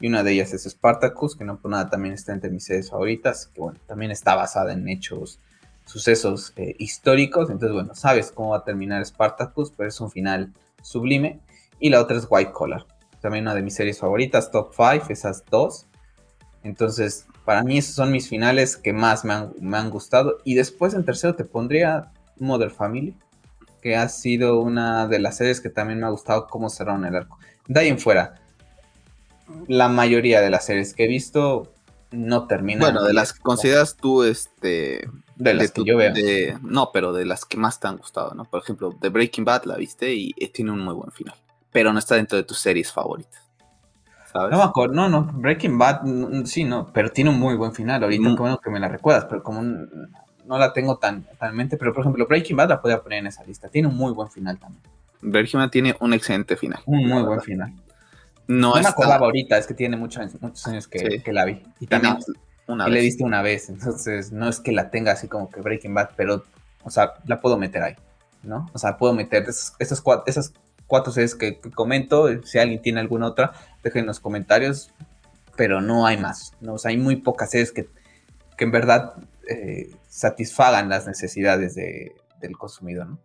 Y una de ellas es Spartacus, que no por nada también está entre mis series favoritas, que bueno, también está basada en hechos, sucesos eh, históricos. Entonces, bueno, sabes cómo va a terminar Spartacus, pero es un final sublime. Y la otra es White Collar, también una de mis series favoritas, top 5, esas dos. Entonces, para mí esos son mis finales que más me han, gustado. Y después en tercero te pondría Mother Family, que ha sido una de las series que también me ha gustado cómo cerraron el arco. De ahí en fuera, la mayoría de las series que he visto no terminan. Bueno, de las que consideras tú, este... De las que yo veo. no, pero de las que más te han gustado, ¿no? Por ejemplo, The Breaking Bad la viste y tiene un muy buen final. Pero no está dentro de tus series favoritas. No me acuerdo, no, no, Breaking Bad, sí, no, pero tiene un muy buen final. Ahorita, mm. bueno que me la recuerdas, pero como no la tengo tan, en mente, pero por ejemplo, Breaking Bad la podía poner en esa lista. Tiene un muy buen final también. Breaking Bad tiene un excelente final. Un muy buen final. No, me acordaba ahorita, es que tiene muchos, muchos años que, la vi. Y también una vez. le viste una vez, entonces no es que la tenga así como que Breaking Bad, pero, o sea, la puedo meter ahí, ¿no? O sea, puedo meter esas, esas, esas cuatro series que, comento. Si alguien tiene alguna otra, dejen en los comentarios. Pero no hay más. ¿no? hay muy pocas series que, en verdad eh, satisfagan las necesidades del consumidor. ¿no?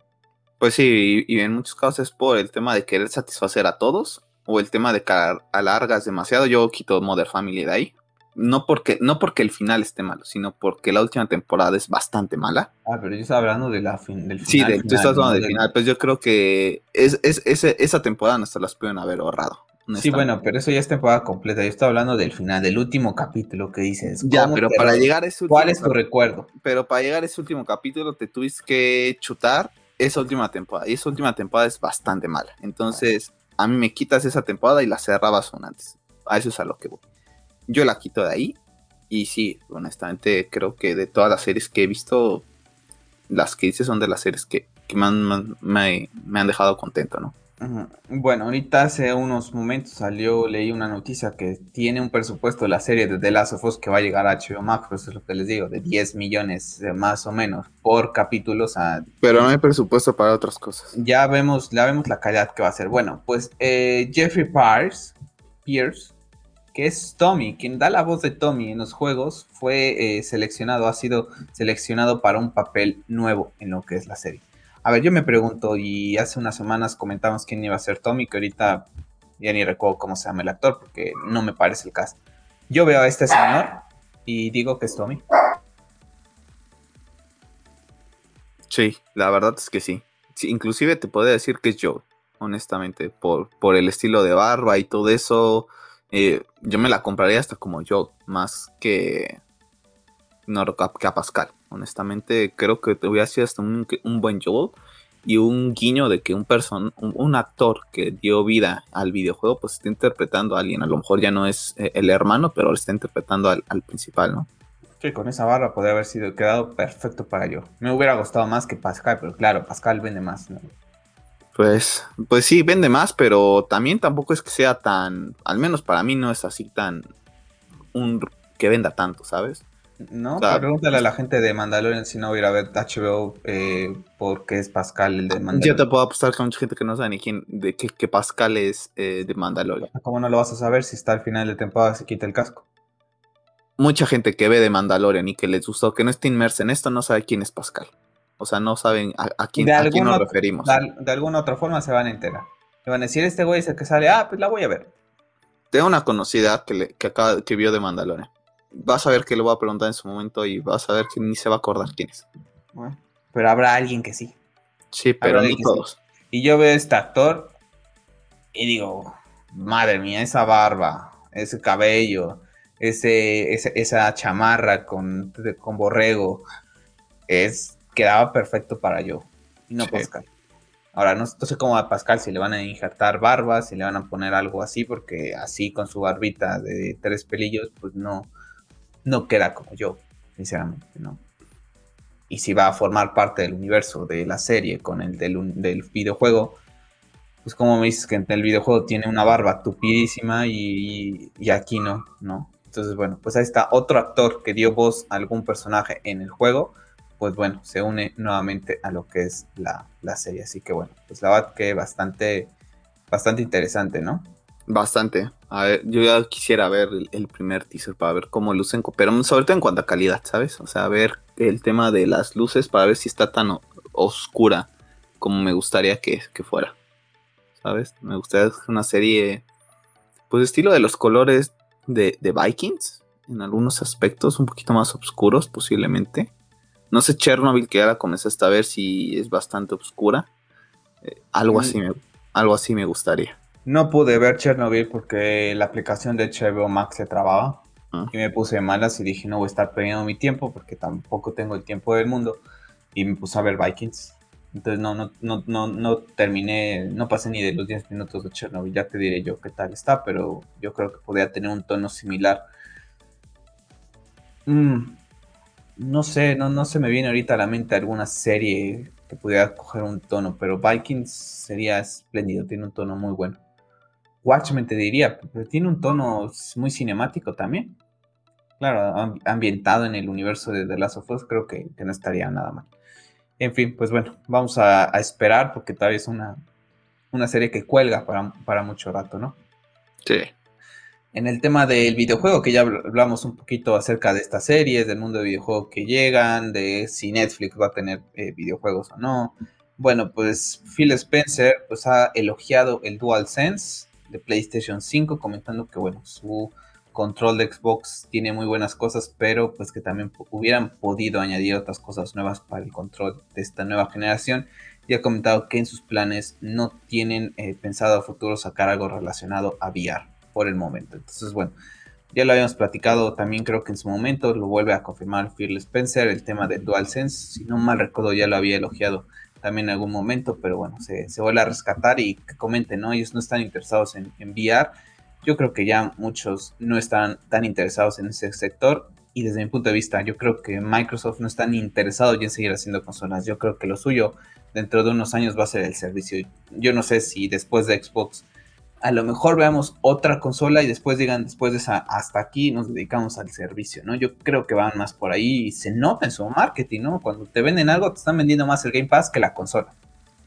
Pues sí, y, en muchos casos es por el tema de querer satisfacer a todos o el tema de que alargas demasiado. Yo quito Mother Family de ahí no porque, no porque el final esté malo, sino porque la última temporada es bastante mala. Ah, pero yo estaba hablando de la del final. Sí, tú estás hablando del final. Pues yo creo que es, esa temporada no se las pueden haber ahorrado. Sí, bueno, pero eso ya es temporada completa. Yo estaba hablando del final, del último capítulo que dices. Ya, pero para llegar a ese último ¿Cuál es tu recuerdo? Pero para llegar a ese último capítulo te tuviste que chutar esa última temporada. Y esa última temporada es bastante mala. Entonces, a mí me quitas esa temporada y la cerrabas una antes. A eso es a lo que voy yo la quito de ahí. Y sí, honestamente creo que de todas las series que he visto, las que hice son de las series que, me, han dejado contento, ¿no? Bueno, ahorita hace unos momentos salió, leí una noticia que tiene un presupuesto de la serie de The Last of Us que va a llegar a HBO Max, pues eso es lo que les digo, de 10 millones eh, más o menos por capítulo. Pero no hay presupuesto para otras cosas. Ya vemos, ya vemos la calidad que va a ser. Bueno, pues eh, Jeffrey Pierce, Pierce que es Tommy, quien da la voz de Tommy en los juegos, fue eh, seleccionado, ha sido seleccionado para un papel nuevo en lo que es la serie. A ver, yo me pregunto, y hace unas semanas comentamos quién iba a ser Tommy, que ahorita ya ni recuerdo cómo se llama el actor, porque no me parece el caso. Yo veo a este señor y digo que es Tommy. Sí, la verdad es que sí. inclusive te podría decir que es Joe, honestamente, por, por el estilo de barba y todo eso. Eh, yo me la compraría hasta como yo, más que, no, que a Pascal. Honestamente, creo que te hubiera sido hasta un, buen Joel y un guiño de que un, person, un, actor que dio vida al videojuego, pues está interpretando a alguien. A lo mejor ya no es eh, el hermano, pero está interpretando al, principal, ¿no? Que con esa barra podría haber sido quedado perfecto para yo. Me hubiera gustado más que Pascal, pero claro, Pascal vende más, ¿no? Pues, pues sí, vende más, pero también tampoco es que sea tan, al menos para mí no es así tan, un que venda tanto, ¿sabes? No, pregúntale a la gente de Mandalorian si no hubiera ver HBO eh, porque es Pascal el de Mandalorian. Yo te puedo apostar que mucha gente que no sabe ni quién, de que, Pascal es eh, de Mandalorian. ¿Cómo no lo vas a saber si está al final de temporada se quita el casco? Mucha gente que ve de Mandalorian y que les gustó, que no está inmersa en esto, no sabe quién es Pascal. O sea, no saben a, quién, nos referimos. De, alguna otra forma se van a enterar. Le van a decir, este güey es el que sale, ah, pues la voy a ver. Tengo una conocida que, le, que, acaba, que vio de Mandalorian. Vas a ver que le voy a preguntar en su momento y vas a ver que ni se va a acordar quién es. pero habrá alguien que sí. Sí, pero no todos. Y yo veo a este actor y digo, madre mía, esa barba, ese cabello, ese, esa chamarra con, con borrego, es, quedaba perfecto para yo, y no Pascal. Ahora, no, sé cómo a Pascal si le van a injertar barba, si le van a poner algo así, porque así con su barbita de tres pelillos, pues no, no queda como yo, sinceramente, ¿no? Y si va a formar parte del universo de la serie con el del, del videojuego, pues como me dices que en el videojuego tiene una barba tupidísima y, aquí no, ¿no? Entonces, bueno, pues ahí está otro actor que dio voz a algún personaje en el juego, pues bueno, se une nuevamente a lo que es la, serie. Así que bueno, pues la verdad que bastante, bastante interesante, ¿no? Bastante. A ver, yo ya quisiera ver el, primer teaser para ver cómo lucen, pero sobre todo en cuanto a calidad, ¿sabes? O sea, ver el tema de las luces para ver si está tan oscura como me gustaría que, que fuera. ¿sabes? Me gustaría una serie, pues estilo de los colores de, Vikings, en algunos aspectos un poquito más oscuros posiblemente. No sé Chernobyl que ahora comenzaste a ver si es bastante oscura. Eh, algo, mm. así me, algo así me gustaría. No pude ver Chernobyl porque la aplicación de HBO Max se trababa. Ah. Y me puse malas y dije, no voy a estar perdiendo mi tiempo porque tampoco tengo el tiempo del mundo. Y me puse a ver Vikings. Entonces no, no, no, no, no terminé, no pasé ni de los 10 minutos de Chernobyl, ya te diré yo qué tal está, pero yo creo que podría tener un tono similar. Mm, no sé, no, no se me viene ahorita a la mente alguna serie que pudiera coger un tono, pero Vikings sería espléndido, tiene un tono muy bueno. Watchmen te diría, pero tiene un tono muy cinemático también. Claro, ambientado en el universo de The Last of Us, creo que no estaría nada mal. En fin, pues bueno, vamos a, esperar porque tal vez es una, una serie que cuelga para, mucho rato, ¿no? Sí. En el tema del videojuego, que ya hablamos un poquito acerca de estas series, del mundo de videojuegos que llegan, de si Netflix va a tener eh, videojuegos o no. Bueno, pues Phil Spencer pues, ha elogiado el DualSense de PlayStation 5, comentando que bueno, su control de Xbox tiene muy buenas cosas, pero pues que también hubieran podido añadir otras cosas nuevas para el control de esta nueva generación. Y ha comentado que en sus planes no tienen eh, pensado a futuro sacar algo relacionado a VR por el momento. Entonces, bueno, ya lo habíamos platicado también, creo que en su momento lo vuelve a confirmar Phil Spencer, el tema del DualSense. Si no mal recuerdo, ya lo había elogiado también en algún momento, pero bueno, se, vuelve a rescatar y que comenten, ¿no? Ellos no están interesados en, en VR yo creo que ya muchos no están tan interesados en ese sector y desde mi punto de vista yo creo que Microsoft no está ni interesado en seguir haciendo consolas. Yo creo que lo suyo dentro de unos años va a ser el servicio. Yo no sé si después de Xbox a lo mejor veamos otra consola y después digan, después de esa, hasta aquí nos dedicamos al servicio, ¿no? Yo creo que van más por ahí y se nota en su marketing, ¿no? Cuando te venden algo, te están vendiendo más el Game Pass que la consola.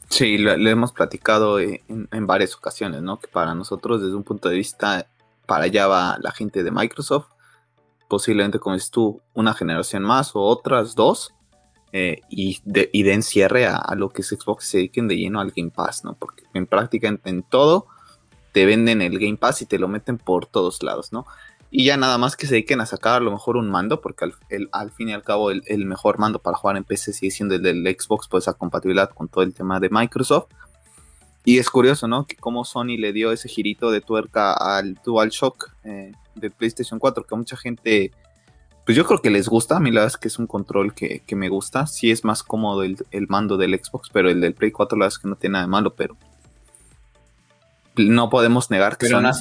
Sí, lo, hemos platicado en, varias ocasiones, ¿no? Que para nosotros, desde un punto de vista, para allá va la gente de Microsoft. Posiblemente, como tú, una generación más o otras dos. Eh, y, de, y de encierre a, lo que es Xbox se dediquen de lleno al Game Pass, ¿no? Porque en práctica en todo te venden el Game Pass y te lo meten por todos lados, ¿no? Y ya nada más que se dediquen a sacar a lo mejor un mando, porque al, fin y al cabo el, mejor mando para jugar en PC sigue siendo el del Xbox por esa compatibilidad con todo el tema de Microsoft. Y es curioso, ¿no? Que como Sony le dio ese girito de tuerca al DualShock eh, de PlayStation 4, que mucha gente, pues yo creo que les gusta. A mí la verdad es que es un control que, me gusta. Sí es más cómodo el, el, mando del Xbox, pero el del Play 4 la verdad es que no tiene nada de malo, pero no podemos negar que pero no has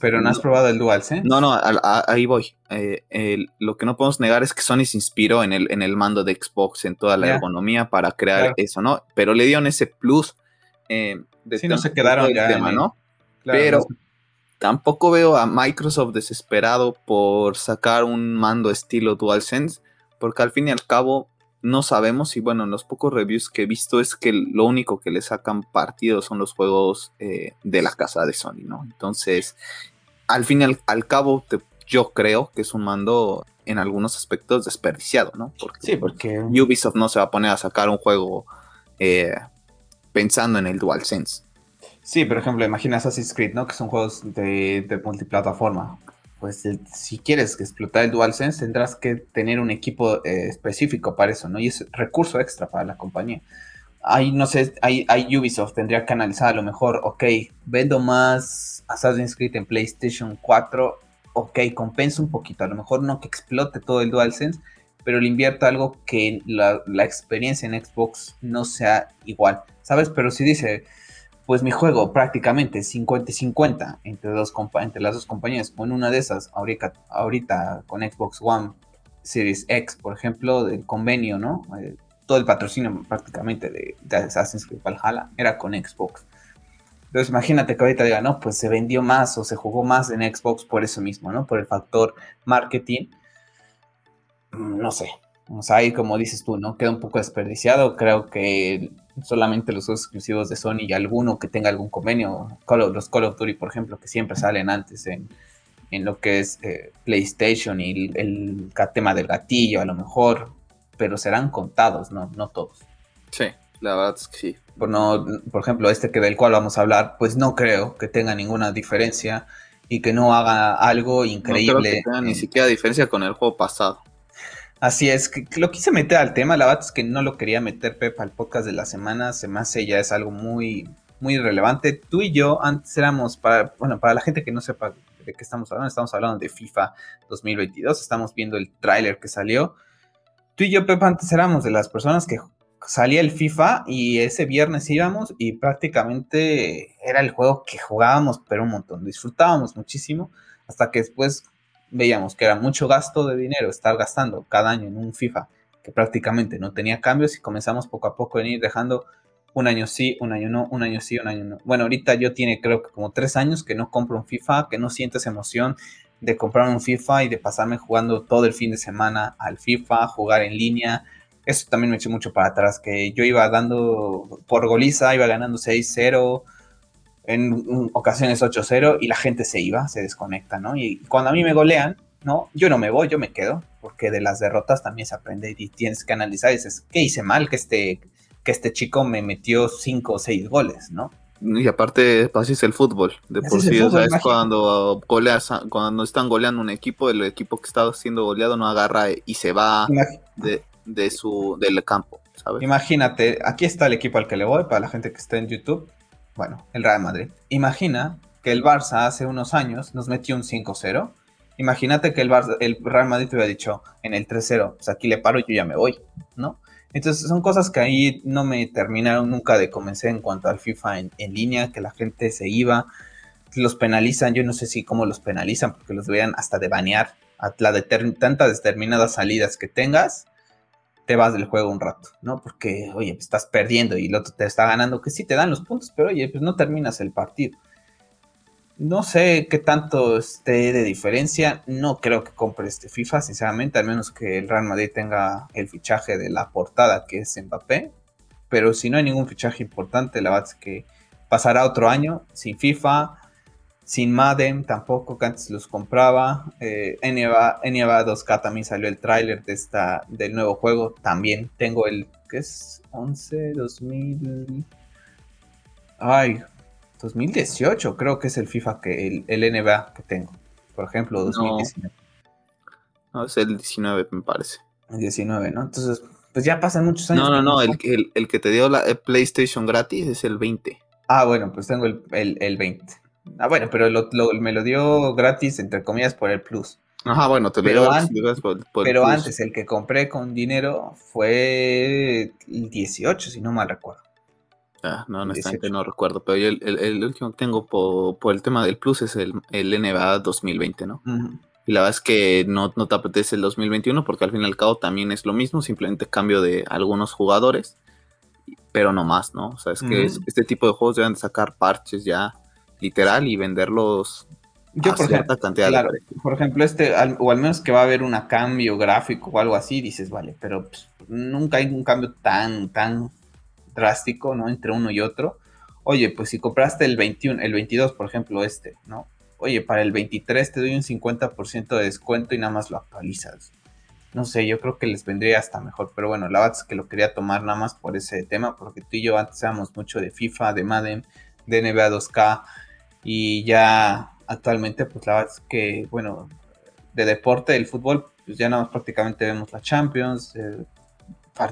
Pero no has probado el DualSense. No, no, ahí voy. Eh, lo que no podemos negar es que Sony se inspiró en el, en el mando de Xbox, en toda la ergonomía para crear eso, ¿no? Pero le dieron ese plus eh, de sí, no se quedaron ya tema, ¿no? Pero tampoco veo a Microsoft desesperado por sacar un mando estilo DualSense, porque al fin y al cabo no sabemos y bueno, en los pocos reviews que he visto es que lo único que le sacan partido son los juegos eh, de la casa de Sony, ¿no? Entonces, al fin y al, cabo, yo creo que es un mando en algunos aspectos desperdiciado, ¿no? Porque sí, porque Ubisoft no se va a poner a sacar un juego eh, pensando en el DualSense. Sí, por ejemplo, imagina Assassin's Creed, ¿no? Que son juegos de, de multiplataforma pues si quieres explotar el DualSense tendrás que tener un equipo eh, específico para eso, ¿no? Y es recurso extra para la compañía. Ahí no sé, hay, hay Ubisoft tendría que analizar a lo mejor, ok, vendo más Assassin's Creed en PlayStation 4, ok, compensa un poquito, a lo mejor no que explote todo el DualSense, pero le invierto algo que la experiencia en Xbox no sea igual, ¿sabes? Pero si dice, pues mi juego prácticamente 50-50 entre, entre las dos compañías, con una de esas, ahorita, ahorita con Xbox One Series X, por ejemplo, del convenio, ¿no? Eh, todo el patrocinio prácticamente de, de, Assassin's Creed Valhalla era con Xbox. Entonces imagínate que ahorita diga, no, pues se vendió más o se jugó más en Xbox por eso mismo, ¿no? Por el factor marketing. Mm, no sé. O sea, ahí como dices tú, ¿no? Queda un poco desperdiciado. Creo que solamente los exclusivos de Sony y alguno que tenga algún convenio, los Call of Duty, por ejemplo, que siempre salen antes en, en lo que es eh, PlayStation y el, el, tema del gatillo, a lo mejor, pero serán contados, no, no todos. Sí, la verdad es que sí. Por, no, por ejemplo, este que del cual vamos a hablar, pues no creo que tenga ninguna diferencia y que no haga algo increíble. No creo que tenga ni siquiera diferencia con el juego pasado. Así es, que, lo quise meter al tema, la verdad es que no lo quería meter Pepa al podcast de la semana, se me hace ya es algo muy, muy relevante. Tú y yo antes éramos, para, bueno, para la gente que no sepa de qué estamos hablando, estamos hablando de FIFA 2022, estamos viendo el tráiler que salió. Tú y yo, Pepa, antes éramos de las personas que salía el FIFA y ese viernes íbamos y prácticamente era el juego que jugábamos, pero un montón, disfrutábamos muchísimo, hasta que después veíamos que era mucho gasto de dinero estar gastando cada año en un FIFA que prácticamente no tenía cambios y comenzamos poco a poco a ir dejando un año sí, un año no, un año sí, un año no. Bueno, ahorita yo tiene creo que como tres años que no compro un FIFA, que no siento esa emoción de comprar un FIFA y de pasarme jugando todo el fin de semana al FIFA, jugar en línea. Eso también me echó mucho para atrás, que yo iba dando por goliza, iba ganando 6-0, en ocasiones 8-0 y la gente se iba, se desconecta, ¿no? Y cuando a mí me golean, ¿no? Yo no me voy, yo me quedo, porque de las derrotas también se aprende y tienes que analizar y dices, ¿qué hice mal? Que este que este chico me metió cinco o seis goles, ¿no? Y aparte, así es el fútbol. De por sí, o sea, es cuando goleas, cuando están goleando un equipo, el equipo que está siendo goleado no agarra y se va de, de, su del campo, ¿sabes? Imagínate, aquí está el equipo al que le voy, para la gente que está en YouTube. Bueno, el Real Madrid. Imagina que el Barça hace unos años nos metió un 5-0. Imagínate que el, Barça, el Real Madrid te hubiera dicho en el 3-0, pues aquí le paro y yo ya me voy, ¿no? Entonces son cosas que ahí no me terminaron nunca de convencer en cuanto al FIFA en, línea, que la gente se iba, los penalizan, yo no sé si cómo los penalizan, porque los deberían hasta de banear a la de tantas determinadas salidas que tengas, te vas del juego un rato, ¿no? Porque, oye, estás perdiendo y el otro te está ganando, que sí te dan los puntos, pero oye, pues no terminas el partido. No sé qué tanto esté de diferencia. No creo que compre este FIFA, sinceramente, al menos que el Real Madrid tenga el fichaje de la portada que es Mbappé. Pero si no hay ningún fichaje importante, la verdad es que pasará otro año sin FIFA, sin Madden tampoco, que antes los compraba. Eh, NBA, 2K también salió el tráiler de esta, del nuevo juego. También tengo el, ¿qué es? 11, 2000... Ay, 2018 creo que es el FIFA que el, el NBA que tengo. Por ejemplo, 2019. No. es el 19 me parece. El 19, ¿no? Entonces, pues ya pasan muchos años. No, no, no, el, el, que te dio la PlayStation gratis es el 20. Ah, bueno, pues tengo el, el 20. Ah, bueno, pero me lo dio gratis, entre comillas, por el Plus. Ajá, bueno, te lo pero, antes, por, pero antes el que compré con dinero fue el 18, si no mal recuerdo. Ah, no, honestamente no recuerdo, pero yo el, último que tengo por, el tema del Plus es el, el NBA 2020, ¿no? Y la verdad es que no, no te apetece el 2021 porque al fin y al cabo también es lo mismo, simplemente cambio de algunos jugadores, pero no más, ¿no? O sea, es que este tipo de juegos deben sacar parches ya literal y venderlos yo, por cierta cantidad claro, Por ejemplo, este, o al menos que va a haber un cambio gráfico o algo así, dices, vale, pero pues, nunca hay un cambio tan, tan drástico, ¿no? Entre uno y otro. Oye, pues si compraste el 21, el 22, por ejemplo, este, ¿no? Oye, para el 23 te doy un 50% de descuento y nada más lo actualizas. No sé, yo creo que les vendría hasta mejor, pero bueno, la verdad es que lo quería tomar nada más por ese tema, porque tú y yo antes éramos mucho de FIFA, de Madden, de NBA 2K, y ya actualmente, pues la verdad es que, bueno, de deporte, del fútbol, pues ya nada más prácticamente vemos la Champions, eh,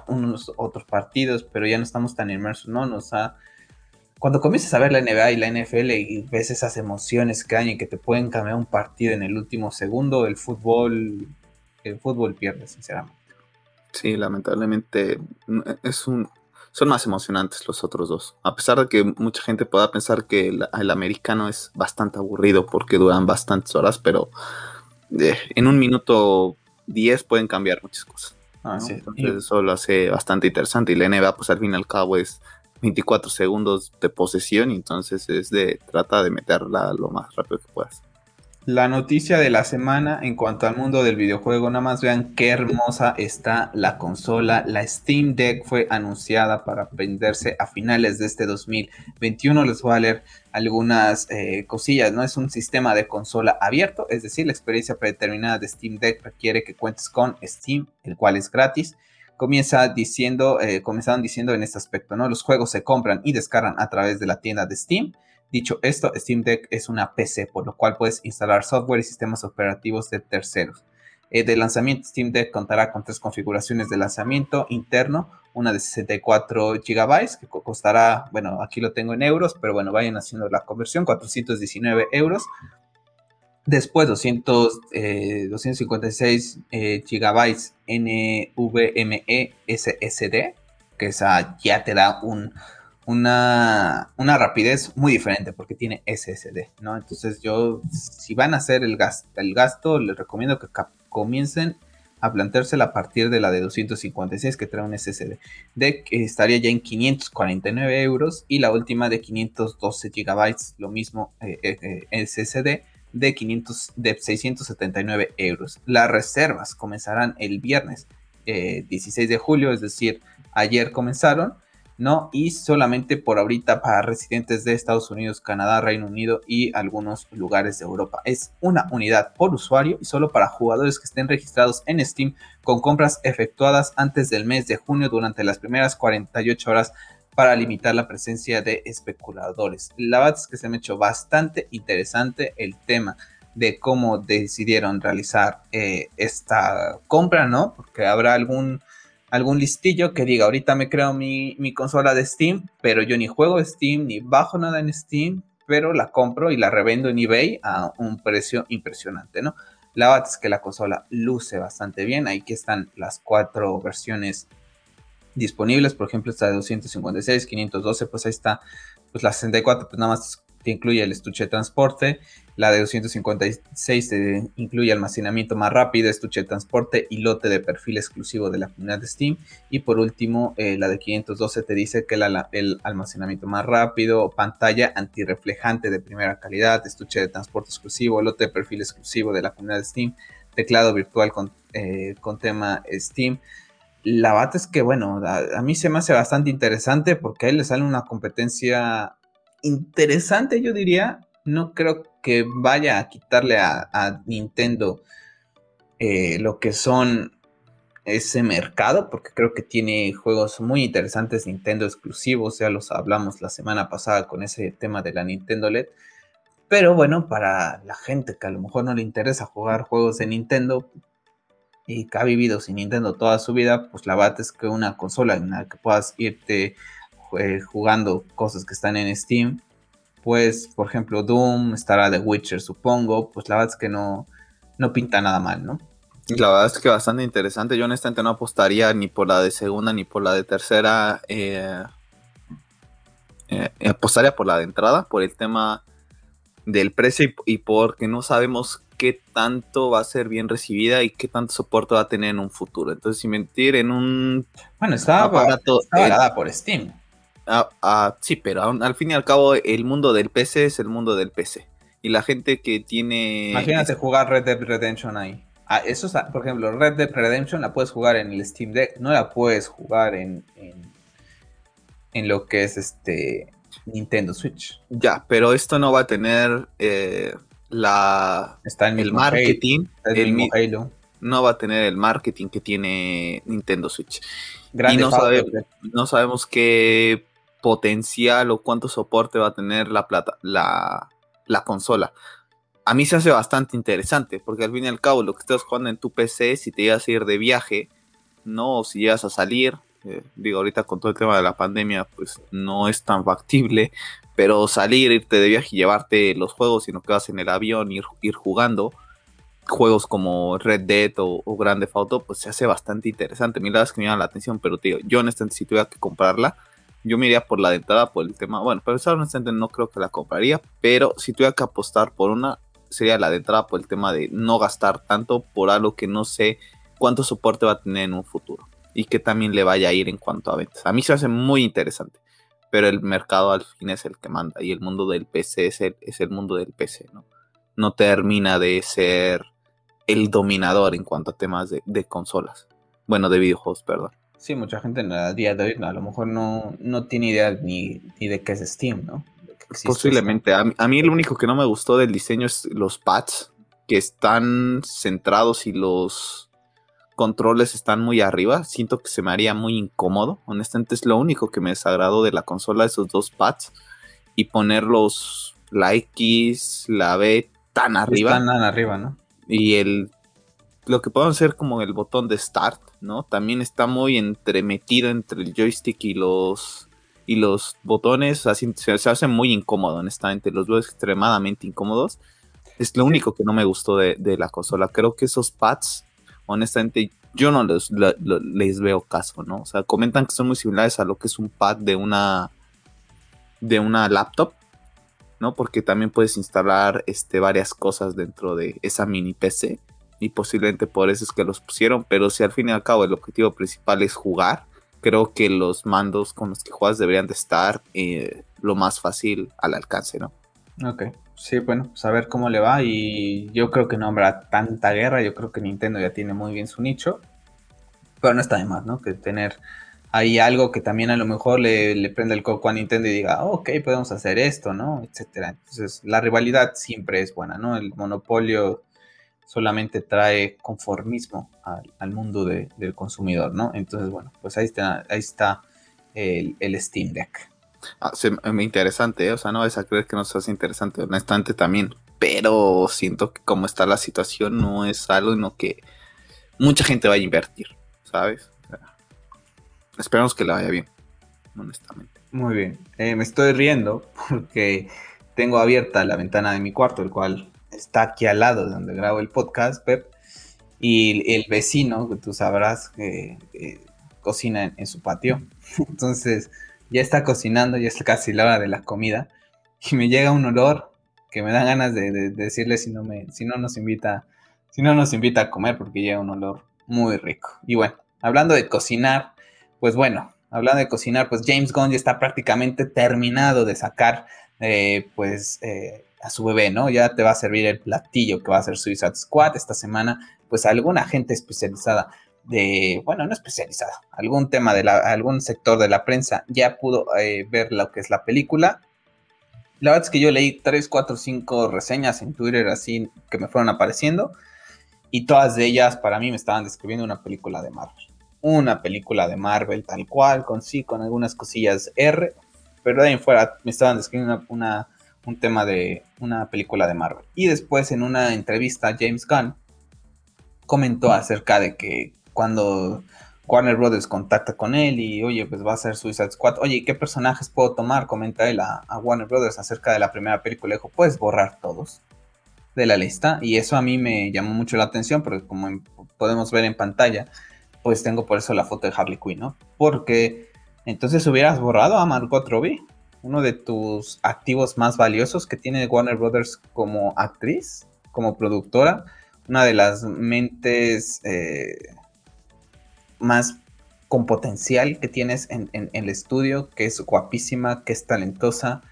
unos otros partidos, pero ya no estamos tan inmersos, ¿no? Nos ha cuando comienzas a ver la NBA y la NFL y ves esas emociones que hay y que te pueden cambiar un partido en el último segundo, el fútbol, el fútbol pierde, sinceramente. Sí, lamentablemente es un, son más emocionantes los otros dos. A pesar de que mucha gente pueda pensar que el, americano es bastante aburrido porque duran bastantes horas, pero eh, en un minuto 10 pueden cambiar muchas cosas. Ah, Entonces eso lo hace bastante interesante. Y la NBA, pues al fin y al cabo es 24 segundos de posesión, y entonces es de trata de meterla lo más rápido que puedas. La noticia de la semana en cuanto al mundo del videojuego, nada más vean qué hermosa está la consola. La Steam Deck fue anunciada para venderse a finales de este 2021. Les voy a leer algunas eh, cosillas, ¿no? Es un sistema de consola abierto, es decir, la experiencia predeterminada de Steam Deck requiere que cuentes con Steam, el cual es gratis comienza diciendo, eh, comenzaron diciendo en este aspecto, ¿no? Los juegos se compran y descargan a través de la tienda de Steam. Dicho esto, Steam Deck es una PC, por lo cual puedes instalar software y sistemas operativos de terceros. Eh, de lanzamiento, Steam Deck contará con tres configuraciones de lanzamiento interno, una de 64 GB que costará, bueno, aquí lo tengo en euros, pero bueno, vayan haciendo la conversión, 419 euros. Después 200, 256 eh, GB NVMe SSD, que esa ya te da un, una, una, rapidez muy diferente porque tiene SSD, ¿no? Entonces yo, si van a hacer el gasto, el gasto les recomiendo que comiencen a planteársela a partir de la de 256 que trae un SSD. Que estaría ya en 549 euros y la última de 512 GB, lo mismo eh, eh, SSD de, 500, de 679 euros. Las reservas comenzarán el viernes 16 eh, de julio, es decir, ayer comenzaron, ¿no? Y solamente por ahorita para residentes de Estados Unidos, Canadá, Reino Unido y algunos lugares de Europa. Es una unidad por usuario y solo para jugadores que estén registrados en Steam con compras efectuadas antes del mes de junio durante las primeras 48 horas para limitar la presencia de especuladores. La verdad es que se me ha hecho bastante interesante el tema de cómo decidieron realizar eh, esta compra, ¿no? Porque habrá algún, algún listillo que diga, ahorita me creo mi, mi consola de Steam, pero yo ni juego Steam, ni bajo nada en Steam, pero la compro y la revendo en eBay a un precio impresionante, ¿no? La verdad es que la consola luce bastante bien. Aquí están las cuatro versiones disponibles, por ejemplo, esta de 256, 512, pues ahí está, pues la 64, pues nada más incluye el estuche de transporte, la de 256 te incluye almacenamiento más rápido, estuche de transporte y lote de perfil exclusivo de la comunidad de Steam, y por último, eh, la de 512 te dice que el almacenamiento más rápido, pantalla antirreflejante de primera calidad, estuche de transporte exclusivo, lote de perfil exclusivo de la comunidad de Steam, teclado virtual con, eh, con tema Steam, la bata es que, bueno, a, mí se me hace bastante interesante porque a él le sale una competencia interesante, yo diría. No creo que vaya a quitarle a, Nintendo eh, lo que son ese mercado, porque creo que tiene juegos muy interesantes Nintendo exclusivos, ya los hablamos la semana pasada con ese tema de la Nintendo LED. Pero bueno, para la gente que a lo mejor no le interesa jugar juegos de Nintendo, y que ha vivido sin Nintendo toda su vida, pues la verdad es que una consola en la que puedas irte eh, jugando cosas que están en Steam, pues por ejemplo Doom, estará The Witcher supongo, pues la verdad es que no, no pinta nada mal, ¿no? La verdad es que bastante interesante. Yo honestamente no apostaría ni por la de segunda ni por la de tercera. Eh, eh, apostaría por la de entrada, por el tema del precio y, y porque no sabemos qué tanto va a ser bien recibida y qué tanto soporte va a tener en un futuro. Entonces, sin mentir, en un bueno, estaba aparato por Steam. Ah, ah, sí, pero al fin y al cabo el mundo del PC es el mundo del PC. Y la gente que tiene... Imagínate jugar Red Dead Redemption ahí. Ah, eso por ejemplo, Red Dead Redemption la puedes jugar en el Steam Deck, no la puedes jugar en, en, en lo que es este Nintendo Switch. Ya, pero esto no va a tener eh, la está en el marketing, el, no va a tener el marketing que tiene Nintendo Switch. y no, no, sabemos qué potencial o cuánto soporte va a tener la, plata, la, la consola. A mí se hace bastante interesante, porque al fin y al cabo lo que estás jugando en tu PC, si te ibas a ir de viaje, ¿no? O si llegas a salir, eh, digo, ahorita con todo el tema de la pandemia, pues no es tan factible, pero salir, irte de viaje y llevarte los juegos, sino que vas en el avión, ir, ir jugando juegos como Red Dead o, Grande Auto, pues se hace bastante interesante. Mira, es que me llama la atención, pero tío, yo honestamente si tuviera que comprarla, yo me iría por la de entrada por el tema, bueno, pero eso honestamente no creo que la compraría, pero si tuviera que apostar por una, sería la de entrada por el tema de no gastar tanto por algo que no sé cuánto soporte va a tener en un futuro y que también le vaya a ir en cuanto a ventas. A mí se hace muy interesante, pero el mercado al fin es el que manda y el mundo del PC es el, es el mundo del PC, ¿no? No termina de ser el dominador en cuanto a temas de, consolas. Bueno, de videojuegos, perdón. Sí, mucha gente en el día de hoy a lo mejor no, no tiene idea ni, de qué es Steam, ¿no? Posiblemente. A, a, mí lo único que no me gustó del diseño es los pads que están centrados y los controles están muy arriba. Siento que se me haría muy incómodo. Honestamente es lo único que me desagradó de la consola, esos dos pads. Y poner los la X, la B tan arriba. Están tan arriba, ¿no? Y el lo que podemos hacer como el botón de start, ¿no? También está muy entremetido entre el joystick y los y los botones, así se, hace muy incómodo, honestamente, los veo extremadamente incómodos. Es lo único que no me gustó de, la consola. Creo que esos pads, honestamente, yo no les, les veo caso, ¿no? O sea, comentan que son muy similares a lo que es un pad de una de una laptop, ¿no? Porque también puedes instalar este, varias cosas dentro de esa mini PC y posiblemente por eso es que los pusieron, pero si al fin y al cabo el objetivo principal es jugar, creo que los mandos con los que juegas deberían de estar eh, lo más fácil al alcance, ¿no? Ok, sí, bueno, saber pues cómo le va y yo creo que no habrá tanta guerra, yo creo que Nintendo ya tiene muy bien su nicho, pero no está de más, ¿no? Que tener hay algo que también a lo mejor le, prende el coco a Nintendo y diga, ok, podemos hacer esto, ¿no? Etcétera. Entonces, la rivalidad siempre es buena, ¿no? El monopolio solamente trae conformismo al, mundo del consumidor, ¿no? Entonces, bueno, pues ahí está, ahí está el, Steam Deck. Ah, sí, interesante, ¿eh? o sea, no vas a creer que no seas interesante, honestamente también, pero siento que como está la situación no es algo en lo que mucha gente vaya a invertir, ¿sabes? Esperamos que le vaya bien, honestamente. Muy bien. Eh, me estoy riendo porque tengo abierta la ventana de mi cuarto, el cual está aquí al lado de donde grabo el podcast, Pep. Y el vecino, que tú sabrás, que cocina en, su patio. Entonces, ya está cocinando, ya es casi la hora de la comida. Y me llega un olor que me da ganas de, de decirle si no, me, si no nos invita, si no nos invita a comer, porque llega un olor muy rico. Y bueno, hablando de cocinar, pues bueno, hablando de cocinar, pues James Gunn ya está prácticamente terminado de sacar, eh, pues, eh, a su bebé, ¿no? Ya te va a servir el platillo que va a ser Suicide Squad esta semana, pues alguna gente especializada de, bueno, no especializada, algún tema de la, algún sector de la prensa ya pudo eh, ver lo que es la película. La verdad es que yo leí 3, 4, 5 reseñas en Twitter así que me fueron apareciendo y todas de ellas para mí me estaban describiendo una película de Marvel una película de Marvel tal cual, con sí, con algunas cosillas R, pero de ahí en fuera me estaban describiendo una, un tema de una película de Marvel. Y después en una entrevista James Gunn comentó acerca de que cuando Warner Brothers contacta con él y oye, pues va a ser Suicide Squad, oye, ¿qué personajes puedo tomar? Comenta él a, Warner Brothers acerca de la primera película. Dijo, puedes borrar todos de la lista. Y eso a mí me llamó mucho la atención porque como podemos ver en pantalla, pues tengo por eso la foto de Harley Quinn, ¿no? Porque entonces hubieras borrado a Margot Robbie, uno de tus activos más valiosos que tiene Warner Brothers como actriz, como productora, una de las mentes eh, más con potencial que tienes en, el estudio, que es guapísima, que es talentosa,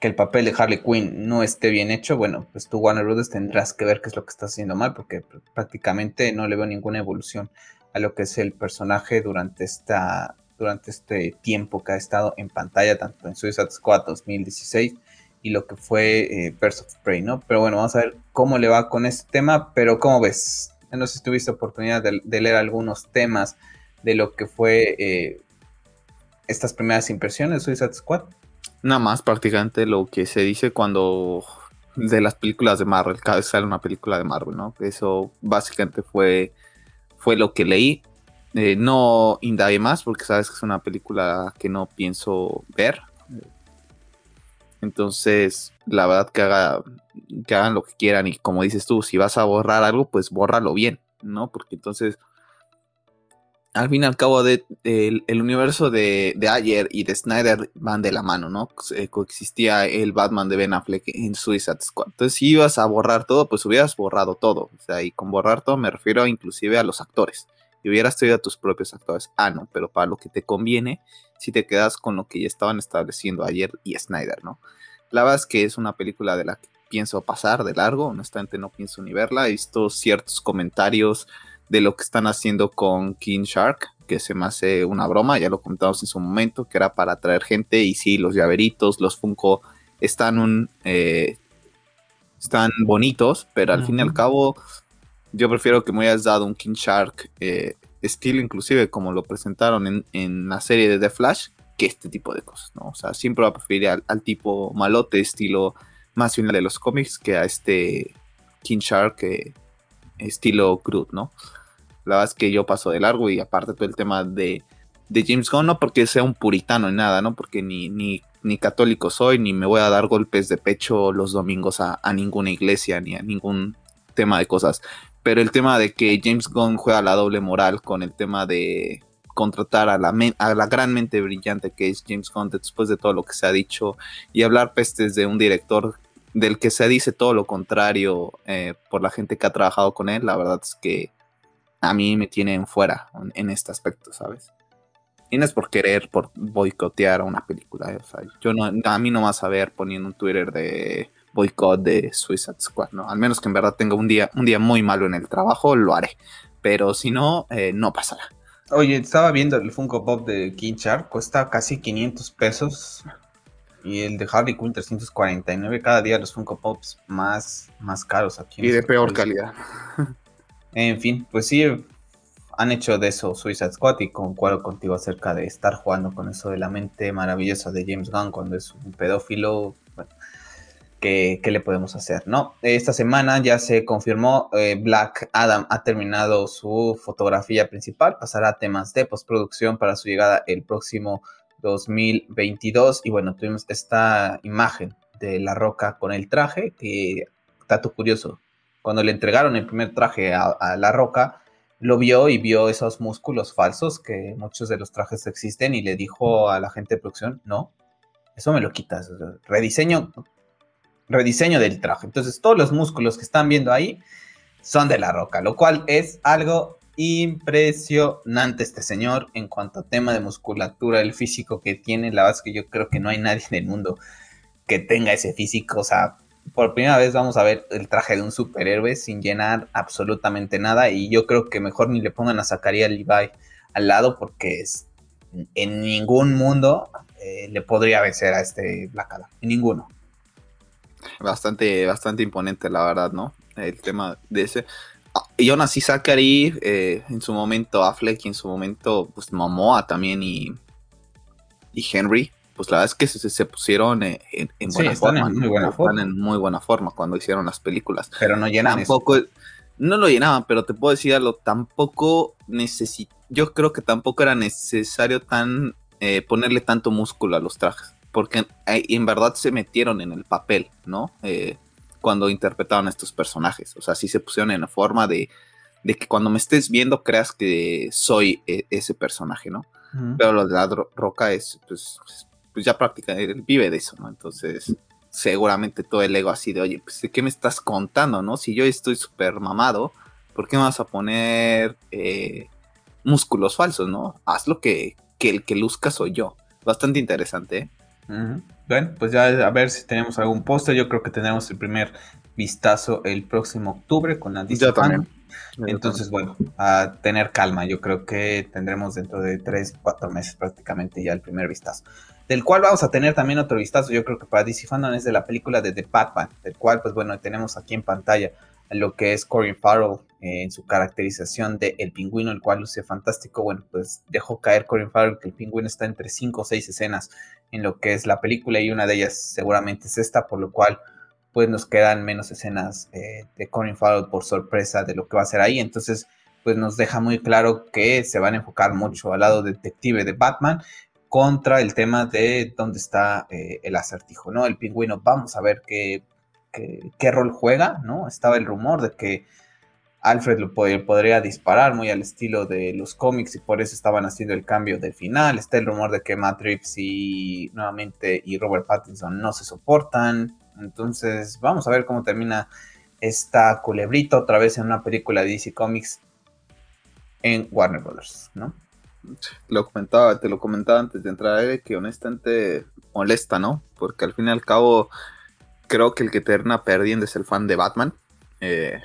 que el papel de Harley Quinn no esté bien hecho, bueno, pues tú Warner Brothers tendrás que ver qué es lo que está haciendo mal, porque prácticamente no le veo ninguna evolución a lo que es el personaje durante esta durante este tiempo que ha estado en pantalla, tanto en Suicide Squad 2016 y lo que fue eh, Birds of Prey, ¿no? Pero bueno, vamos a ver cómo le va con este tema, pero ¿cómo ves? No sé si tuviste oportunidad de, leer algunos temas de lo que fue eh, estas primeras impresiones de Suicide Squad. Nada más prácticamente lo que se dice cuando de las películas de Marvel, cada vez sale una película de Marvel, ¿no? Eso básicamente fue fue lo que leí. Eh, no indague más porque sabes que es una película que no pienso ver. Entonces, la verdad que, haga, hagan lo que quieran y como dices tú, si vas a borrar algo, pues bórralo bien, ¿no? Porque entonces al fin y al cabo de, el, universo de, Ayer y de Snyder van de la mano, ¿no? Eh, coexistía el Batman de Ben Affleck en Suicide Squad. Entonces, si ibas a borrar todo, pues hubieras borrado todo. O sea, y con borrar todo me refiero inclusive a los actores. Y hubieras traído a tus propios actores. Ah, no, pero para lo que te conviene, si te quedas con lo que ya estaban estableciendo Ayer y Snyder, ¿no? La verdad es que es una película de la que pienso pasar de largo. Honestamente, no pienso ni verla. He visto ciertos comentarios de lo que están haciendo con King Shark, que se me hace una broma, ya lo contamos en su momento, que era para atraer gente y sí, los llaveritos, los Funko están un... Eh, están bonitos, pero al fin y al cabo yo prefiero que me hayas dado un King Shark eh, estilo inclusive como lo presentaron en, la serie de The Flash que este tipo de cosas, ¿no? O sea, siempre va a preferir al, tipo malote estilo más final de los cómics que a este King Shark eh, estilo Groot, ¿no? La verdad es que yo paso de largo y aparte todo el tema de, James Gunn, no porque sea un puritano ni nada, ¿no? Porque ni, ni, ni, católico soy, ni me voy a dar golpes de pecho los domingos a, ninguna iglesia, ni a ningún tema de cosas. Pero el tema de que James Gunn juega la doble moral con el tema de contratar a la, a la gran mente brillante que es James Gunn después de todo lo que se ha dicho y hablar pestes de un director del que se dice todo lo contrario eh, por la gente que ha trabajado con él, la verdad es que a mí me tienen fuera en, este aspecto, ¿sabes? Y no es por querer por boicotear una película, ¿eh? yo no, a mí no vas a ver poniendo un Twitter de boicot de Suicide Squad, ¿no? Al menos que en verdad tenga un día, un día muy malo en el trabajo, lo haré. Pero si no, eh, no pasará. Oye, estaba viendo el Funko Pop de King Shark, cuesta casi 500 pesos. Y el de Harley Quinn 349. Cada día los Funko Pops más, más caros aquí. Y de peor calidad. En fin, pues sí, han hecho de eso Suicide Squad y concuerdo contigo acerca de estar jugando con eso de la mente maravillosa de James Gunn cuando es un pedófilo. ¿Qué, le podemos hacer? No, esta semana ya se confirmó, eh, Black Adam ha terminado su fotografía principal, pasará a temas de postproducción para su llegada el próximo 2022 y bueno, tuvimos esta imagen de La Roca con el traje, que dato curioso, cuando le entregaron el primer traje a, La Roca, lo vio y vio esos músculos falsos que muchos de los trajes existen y le dijo a la gente de producción, no, eso me lo quitas, rediseño, rediseño del traje. Entonces todos los músculos que están viendo ahí son de La Roca, lo cual es algo impresionante este señor en cuanto a tema de musculatura, el físico que tiene, la verdad es que yo creo que no hay nadie en el mundo que tenga ese físico, o sea, por primera vez vamos a ver el traje de un superhéroe sin llenar absolutamente nada y yo creo que mejor ni le pongan a Zachariah Levi al lado porque es, en ningún mundo eh, le podría vencer a este Black en ninguno. Bastante, bastante imponente la verdad, ¿no? El tema de ese. Ah, y aún así Zachary, eh, en su momento Affleck y en su momento pues Momoa también y, y Henry pues la verdad es que se, pusieron en, buena forma. En muy buena forma. Están en muy buena forma cuando hicieron las películas. Pero no llenaban. Tampoco, no lo llenaban, pero te puedo decir algo, tampoco necesito, yo creo que tampoco era necesario tan eh, ponerle tanto músculo a los trajes, porque en verdad se metieron en el papel, ¿no? Eh, cuando interpretaban a estos personajes, o sea, sí se pusieron en la forma de, de que cuando me estés viendo creas que soy e, ese personaje, ¿no? Pero lo de la roca es, pues, pues ya práctica, él vive de eso, ¿no? Entonces, seguramente todo el ego así de, oye, pues ¿de qué me estás contando, no? Si yo estoy súper mamado, ¿por qué me vas a poner eh, músculos falsos, no? Haz lo que, que el que luzca soy yo. Bastante interesante, ¿eh? Bueno, pues ya a ver si tenemos algún póster. Yo creo que tendremos el primer vistazo el próximo octubre con la Disney. Entonces, bueno, a tener calma. Yo creo que tendremos dentro de 3, 4 meses prácticamente ya el primer vistazo del cual vamos a tener también otro vistazo, yo creo que para DC Fandom es de la película de The Batman, del cual, pues bueno, tenemos aquí en pantalla lo que es Corin Farrell en su caracterización de El Pingüino, el cual luce fantástico. Bueno, pues dejó caer Corin Farrell que el Pingüino está entre 5 o 6 escenas en lo que es la película y una de ellas seguramente es esta, por lo cual pues nos quedan menos escenas eh, de Corin Farrell por sorpresa de lo que va a ser ahí. Entonces, pues nos deja muy claro que se van a enfocar mucho al lado detective de Batman contra el tema de dónde está eh, el acertijo, ¿no? El pingüino, vamos a ver qué, qué, rol juega, ¿no? Estaba el rumor de que Alfred lo podría disparar muy al estilo de los cómics y por eso estaban haciendo el cambio de final. Está el rumor de que Matt Reeves y nuevamente y Robert Pattinson no se soportan. Entonces, vamos a ver cómo termina esta culebrita otra vez en una película de DC Comics en Warner Brothers, ¿no? Lo comentaba, te lo comentaba antes de entrar, que honestamente molesta, ¿no? Porque al fin y al cabo, creo que el que termina perdiendo es el fan de Batman. Eh,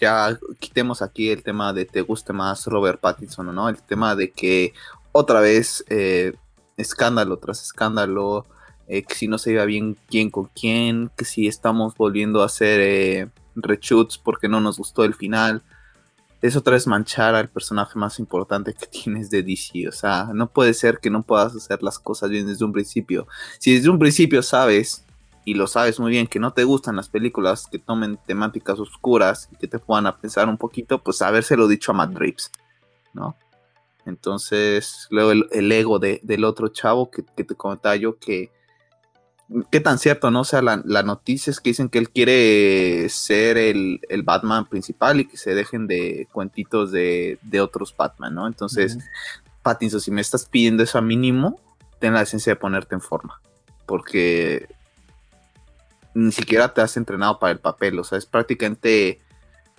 ya quitemos aquí el tema de te guste más Robert Pattinson no, el tema de que otra vez eh, escándalo tras escándalo, eh, que si no se iba bien quién con quién, que si estamos volviendo a hacer reshoots porque no nos gustó el final es otra vez manchar al personaje más importante que tienes de DC. O sea, no puede ser que no puedas hacer las cosas bien desde un principio. Si desde un principio sabes, y lo sabes muy bien, que no te gustan las películas que tomen temáticas oscuras y que te puedan a pensar un poquito, pues habérselo dicho a Matt Reeves, ¿no? Entonces, luego el, ego del otro chavo que, que te comentaba yo que qué tan cierto, ¿no? O sea, la, noticia es que dicen que él quiere ser el, Batman principal y que se dejen de cuentitos de, otros Batman, ¿no? Entonces, Pattinson, si me estás pidiendo eso a mínimo, ten la esencia de ponerte en forma. Porque ni siquiera te has entrenado para el papel, o sea, es prácticamente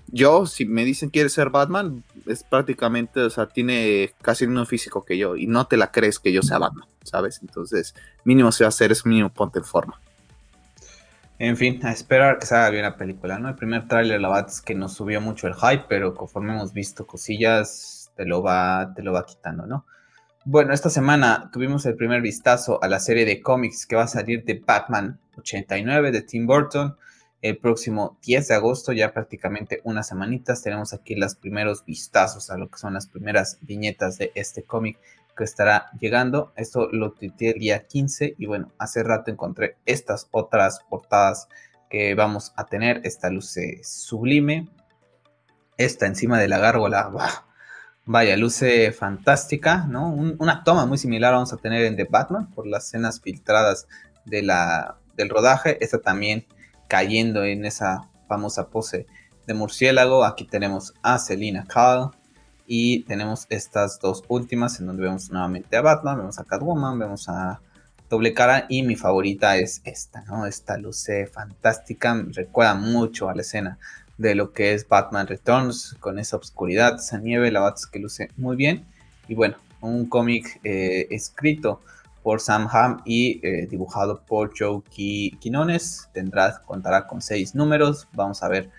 yo, si me dicen quiere ser Batman, es prácticamente, o sea, tiene casi el mismo físico que yo y no te la crees que yo sea Batman, ¿sabes? Entonces, mínimo se va a hacer es mínimo ponte en forma. En fin, a esperar que salga bien la película, ¿no? El primer tráiler, la verdad es que nos subió mucho el hype, pero conforme hemos visto cosillas, te lo va, te lo va quitando, ¿no? Bueno, esta semana tuvimos el primer vistazo a la serie de cómics que va a salir de Batman 89 de Tim Burton el próximo 10 de agosto, ya prácticamente unas semanitas, tenemos aquí los primeros vistazos a lo que son las primeras viñetas de este cómic que estará llegando. Esto lo tuiteé el día 15 y bueno, hace rato encontré estas otras portadas que vamos a tener. Esta luce sublime. Esta encima de la gárgola, vaya, luce fantástica, ¿no? una toma muy similar vamos a tener en The Batman por las escenas filtradas de la, del rodaje. Esta también cayendo en esa famosa pose de murciélago. Aquí tenemos a Selina Kyle y tenemos estas dos últimas en donde vemos nuevamente a Batman, vemos a Catwoman, vemos a Doble Cara y mi favorita es esta, ¿no? Esta luce fantástica, recuerda mucho a la escena de lo que es Batman Returns con esa oscuridad, esa nieve, la es que luce muy bien y bueno, un cómic eh, escrito por Sam Ham y eh, dibujado por Joe Quinones. Tendrá, contará con seis números. Vamos a ver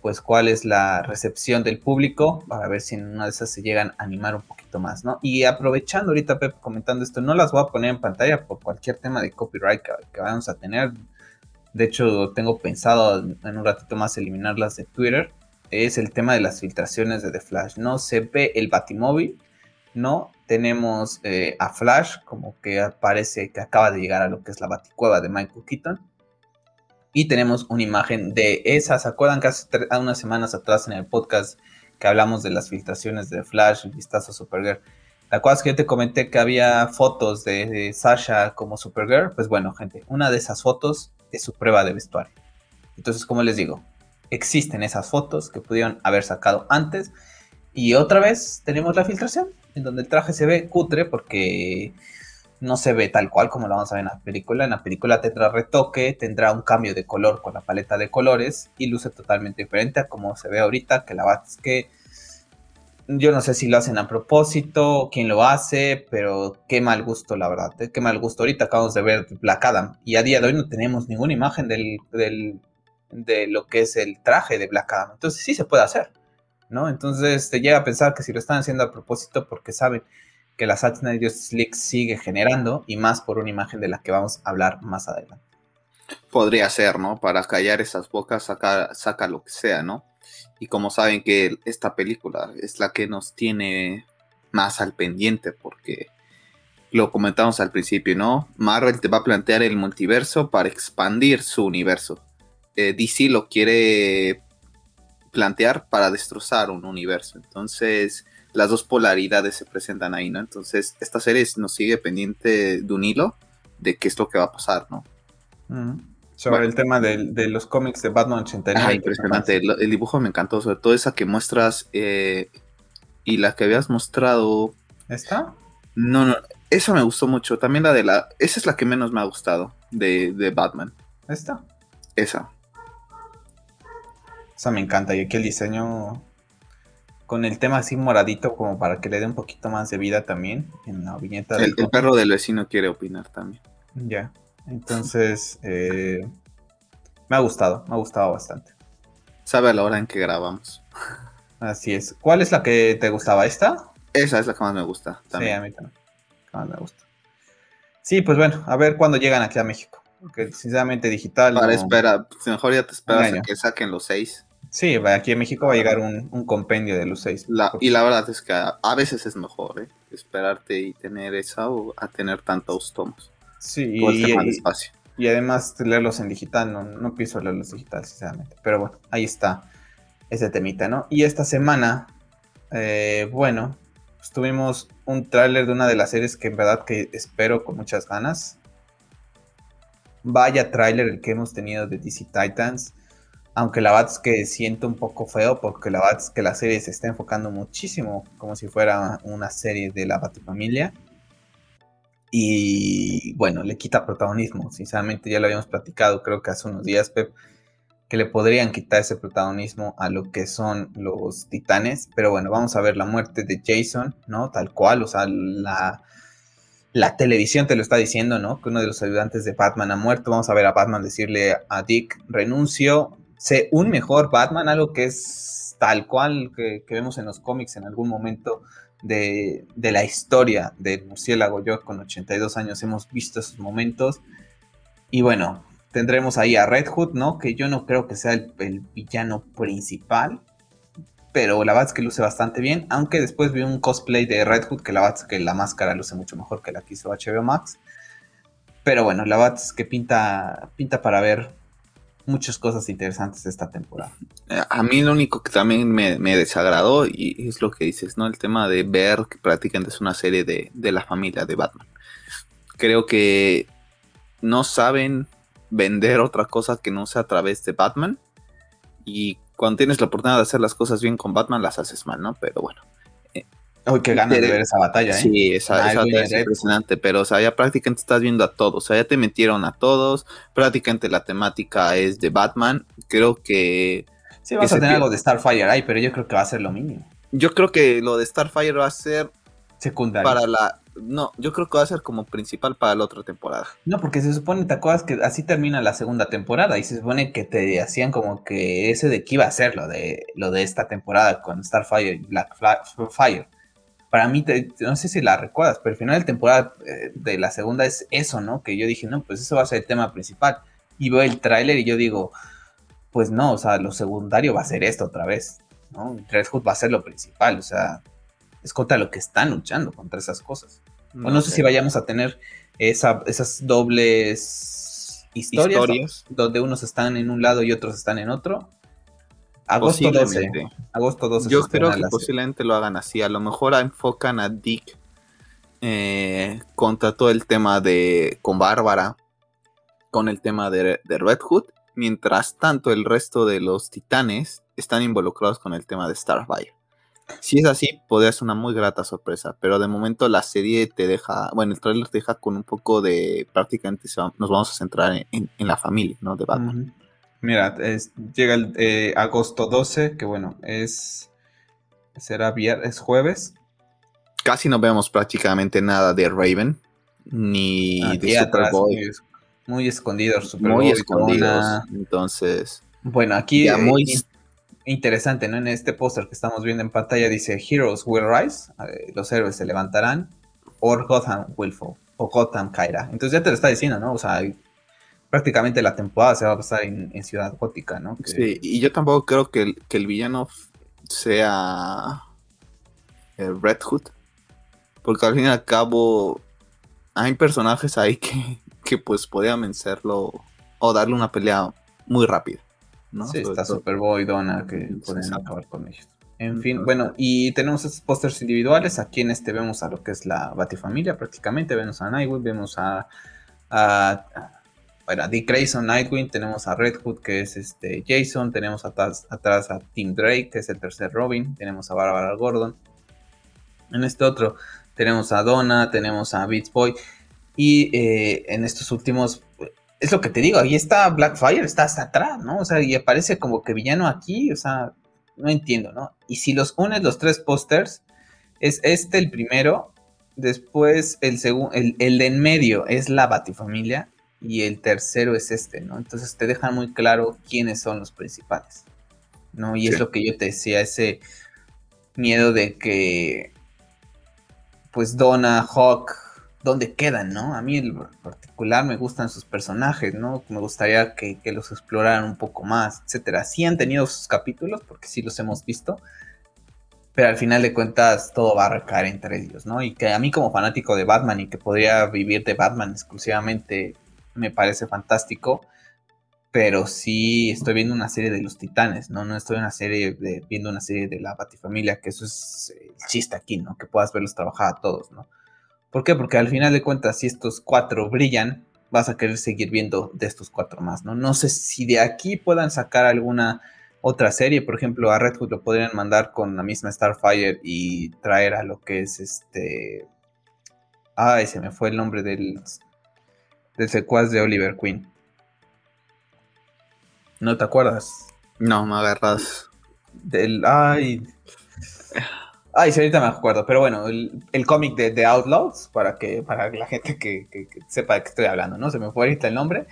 pues cuál es la recepción del público para ver si en una de esas se llegan a animar un poquito más, ¿no? Y aprovechando ahorita Pep comentando esto, no las voy a poner en pantalla por cualquier tema de copyright que, que vamos a tener. De hecho, tengo pensado en un ratito más eliminarlas de Twitter. Es el tema de las filtraciones de The Flash. No se ve el Batimóvil, no tenemos eh, a Flash, como que parece que acaba de llegar a lo que es la baticueva de Michael Keaton. Y tenemos una imagen de esa. ¿Se acuerdan que hace unas semanas atrás en el podcast que hablamos de las filtraciones de Flash, el vistazo a Supergirl? ¿Te acuerdas que yo te comenté que había fotos de, Sasha como Supergirl? Pues bueno, gente, una de esas fotos es su prueba de vestuario. Entonces, como les digo, existen esas fotos que pudieron haber sacado antes. Y otra vez tenemos la filtración en donde el traje se ve cutre porque no se ve tal cual como lo vamos a ver en la película. En la película tendrá retoque, tendrá un cambio de color con la paleta de colores y luce totalmente diferente a como se ve ahorita, que la verdad es que yo no sé si lo hacen a propósito, quién lo hace, pero qué mal gusto, la verdad. ¿eh? Qué mal gusto. Ahorita acabamos de ver Black Adam y a día de hoy no tenemos ninguna imagen del, de lo que es el traje de Black Adam. Entonces sí se puede hacer. ¿no? Entonces te llega a pensar que si lo están haciendo a propósito porque saben que la Saturday Justice League sigue generando y más por una imagen de la que vamos a hablar más adelante. Podría ser, ¿no? Para callar esas bocas saca, saca lo que sea, ¿no? Y como saben que esta película es la que nos tiene más al pendiente porque lo comentamos al principio, ¿no? Marvel te va a plantear el multiverso para expandir su universo. Eh, DC lo quiere plantear para destrozar un universo. Entonces, las dos polaridades se presentan ahí, ¿no? Entonces, esta serie nos sigue pendiente de un hilo de qué es lo que va a pasar, ¿no? Sobre el tema de, los cómics de Batman 89. impresionante. El, dibujo me encantó, sobre todo esa que muestras eh, y la que habías mostrado. ¿Esta? No, no, esa me gustó mucho. También la de la. Esa es la que menos me ha gustado de, de Batman. ¿Esta? Esa. Esa me encanta. Y aquí el diseño con el tema así moradito como para que le dé un poquito más de vida también en la viñeta. El, el perro del vecino quiere opinar también. Ya. Entonces, eh, me ha gustado, me ha gustado bastante. Sabe a la hora en que grabamos. Así es. ¿Cuál es la que te gustaba? ¿Esta? Esa es la que más me gusta. También. Sí, a mí también. Más me gusta. Sí, pues bueno, a ver cuándo llegan aquí a México. Porque sinceramente digital. Para esperar, mejor ya te esperas a que saquen los seis. Sí, aquí en México va a llegar un, compendio de los seis. y la verdad es que a, veces es mejor ¿eh? esperarte y tener esa o a tener tantos tomos. Sí, y, y, además leerlos en digital, no, no pienso leerlos digital, sinceramente. Pero bueno, ahí está ese temita, ¿no? Y esta semana, eh, bueno, pues tuvimos un tráiler de una de las series que en verdad que espero con muchas ganas. Vaya tráiler el que hemos tenido de DC Titans. Aunque la verdad es que siento un poco feo porque la verdad es que la serie se está enfocando muchísimo como si fuera una serie de la Batifamilia. Y bueno, le quita protagonismo. Sinceramente ya lo habíamos platicado, creo que hace unos días, Pep, que le podrían quitar ese protagonismo a lo que son los titanes. Pero bueno, vamos a ver la muerte de Jason, ¿no? Tal cual, o sea, la, la televisión te lo está diciendo, ¿no? Que uno de los ayudantes de Batman ha muerto. Vamos a ver a Batman decirle a Dick, renuncio, sé un mejor Batman, algo que es tal cual que, que vemos en los cómics en algún momento de, la historia del murciélago. Yo con 82 años hemos visto esos momentos. Y bueno, tendremos ahí a Red Hood, ¿no? Que yo no creo que sea el, villano principal. Pero la verdad que luce bastante bien. Aunque después vi un cosplay de Red Hood que la verdad es que la máscara luce mucho mejor que la que hizo HBO Max. Pero bueno, la verdad es que pinta, pinta para ver muchas cosas interesantes esta temporada. Eh, a mí lo único que también me, desagradó, y es lo que dices, ¿no? El tema de ver que prácticamente es una serie de, la familia de Batman. Creo que no saben vender otra cosa que no sea a través de Batman. Y cuando tienes la oportunidad de hacer las cosas bien con Batman, las haces mal, ¿no? Pero bueno. Uy, qué ganas de ver esa batalla, ¿eh? Sí, esa, esa batalla es impresionante, pero o sea, ya prácticamente estás viendo a todos, o sea, ya te metieron a todos, prácticamente la temática es de Batman, creo que... Sí, vas a tener algo de Starfire ahí, pero yo creo que va a ser lo mínimo. Yo creo que lo de Starfire va a ser... Secundario. Para la... No, yo creo que va a ser como principal para la otra temporada. No, porque se supone, ¿te acuerdas que así termina la segunda temporada? Y se supone que te hacían como que ese de qué iba a ser lo de, lo de esta temporada con Starfire y Black Fire para mí, no sé si la recuerdas, pero el final de temporada eh, de la segunda es eso, ¿no? Que yo dije, no, pues eso va a ser el tema principal. Y veo el tráiler y yo digo, pues no, o sea, lo secundario va a ser esto otra vez, ¿no? Red Hood va a ser lo principal, o sea, es contra lo que están luchando, contra esas cosas. No, o no sé, si vayamos a tener esas dobles historias, donde unos están en un lado y otros están en otro, Agosto 12. Agosto 12. Yo creo que posiblemente lo hagan así. A lo mejor enfocan a Dick eh, contra todo el tema de. con Bárbara. Con el tema de, Red Hood. Mientras tanto, el resto de los titanes están involucrados con el tema de Starfire. Si es así, podría ser una muy grata sorpresa. Pero de momento la serie te deja. Bueno, el trailer te deja con un poco de. Prácticamente nos vamos a centrar en, la familia, ¿no? De Batman. Mira, llega el eh, agosto 12, que bueno, es. Será viernes, jueves. Casi no vemos prácticamente nada de Raven, ni de Superboy. Muy, escondidos, Muy escondidos. Entonces. Bueno, aquí. muy... interesante, ¿no? En este póster que estamos viendo en pantalla dice: Heroes will rise, los héroes se levantarán, or Gotham will fall, o Gotham caerá. Entonces ya te lo está diciendo, ¿no? O sea, prácticamente la temporada se va a pasar en, Ciudad Gótica, ¿no? Sí, y yo tampoco creo que el, villano sea Red Hood, porque al fin y al cabo hay personajes ahí que, que pues podían vencerlo o darle una pelea muy rápida. ¿no? Sí, está Superboy, Donna, que pueden acabar con ellos. En fin, bueno, y tenemos estos pósters individuales. Aquí en este vemos a lo que es la Batifamilia prácticamente. Vemos a Nightwing, vemos a, a, bueno, a Dick Grayson, Nightwing. Tenemos a Red Hood, que es este Jason. Tenemos atrás, atrás a Tim Drake, que es el tercer Robin. Tenemos a Barbara Gordon. En este otro tenemos a Donna, tenemos a Beats Boy. Y eh, en estos últimos, es lo que te digo, ahí está Blackfire, está hasta atrás, ¿no? O sea, y aparece como que villano aquí, o sea, no entiendo, ¿no? Y si los unes los tres pósters, es este el primero, después el segundo, el, de en medio es la Batifamilia y el tercero es este, ¿no? Entonces te dejan muy claro quiénes son los principales, ¿no? Y es lo que yo te decía, ese miedo de que, pues Donna, Hawk, ¿dónde quedan, no? A mí en particular me gustan sus personajes, ¿no? Me gustaría que, los exploraran un poco más, etcétera. Sí han tenido sus capítulos, porque sí los hemos visto, pero al final de cuentas todo va a recaer entre ellos, ¿no? Y que a mí como fanático de Batman y que podría vivir de Batman exclusivamente, me parece fantástico, pero sí estoy viendo una serie de los Titanes, ¿no? No estoy una serie de, viendo una serie de la Batifamilia, que eso es el chiste aquí, ¿no? Que puedas verlos trabajar a todos, ¿no? ¿Por qué? Porque al final de cuentas, si estos cuatro brillan, vas a querer seguir viendo de estos cuatro más, ¿no? No sé si de aquí puedan sacar alguna otra serie, por ejemplo, a Red Hood lo podrían mandar con la misma Starfire y traer a lo que es este... Ay, se me fue el nombre del, del secuaz de Oliver Queen. ¿No te acuerdas? No, me agarras. Del... Ay... Ay, sí, ahorita me acuerdo, pero bueno, el, cómic de, The Outlaws, para que para la gente que, sepa de qué estoy hablando, ¿no? Se me fue ahorita el nombre,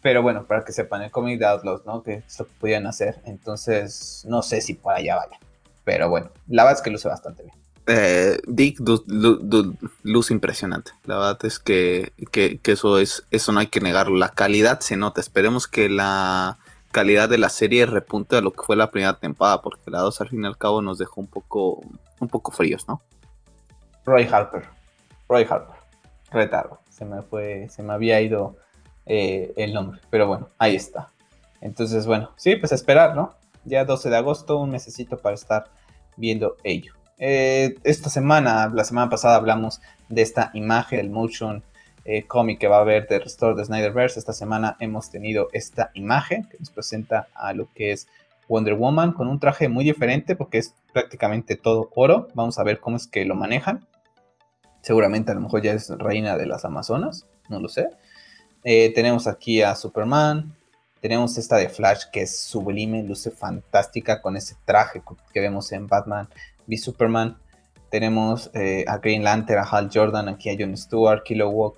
pero bueno, para que sepan, el cómic de Outlaws, ¿no? Que que podían hacer, entonces no sé si por allá vaya, pero bueno, la verdad es que luce bastante bien. Eh, Dick luce impresionante. La verdad es que, que, eso es, eso no hay que negarlo. La calidad se nota. Esperemos que la calidad de la serie repunte a lo que fue la primera temporada, porque la 2 al fin y al cabo nos dejó un poco, un poco fríos, ¿no? Roy Harper. Roy Harper. Retardo. Se me fue, se me había ido eh, el nombre, pero bueno, ahí está. Entonces, bueno, sí, pues esperar, ¿no? Ya 12 de agosto, un necesito para estar viendo ello. Eh, esta semana, la semana pasada hablamos de esta imagen, el motion eh, cómic que va a haber de Restore de Snyderverse. Esta semana hemos tenido esta imagen que nos presenta a lo que es Wonder Woman con un traje muy diferente porque es prácticamente todo oro. Vamos a ver cómo es que lo manejan. Seguramente a lo mejor ya es reina de las Amazonas, no lo sé. Eh, tenemos aquí a Superman. Tenemos esta de Flash que es sublime, luce fantástica con ese traje que vemos en Batman v Superman. Tenemos eh, a Green Lantern, a Hal Jordan, aquí a Jon Stewart, Kilowog,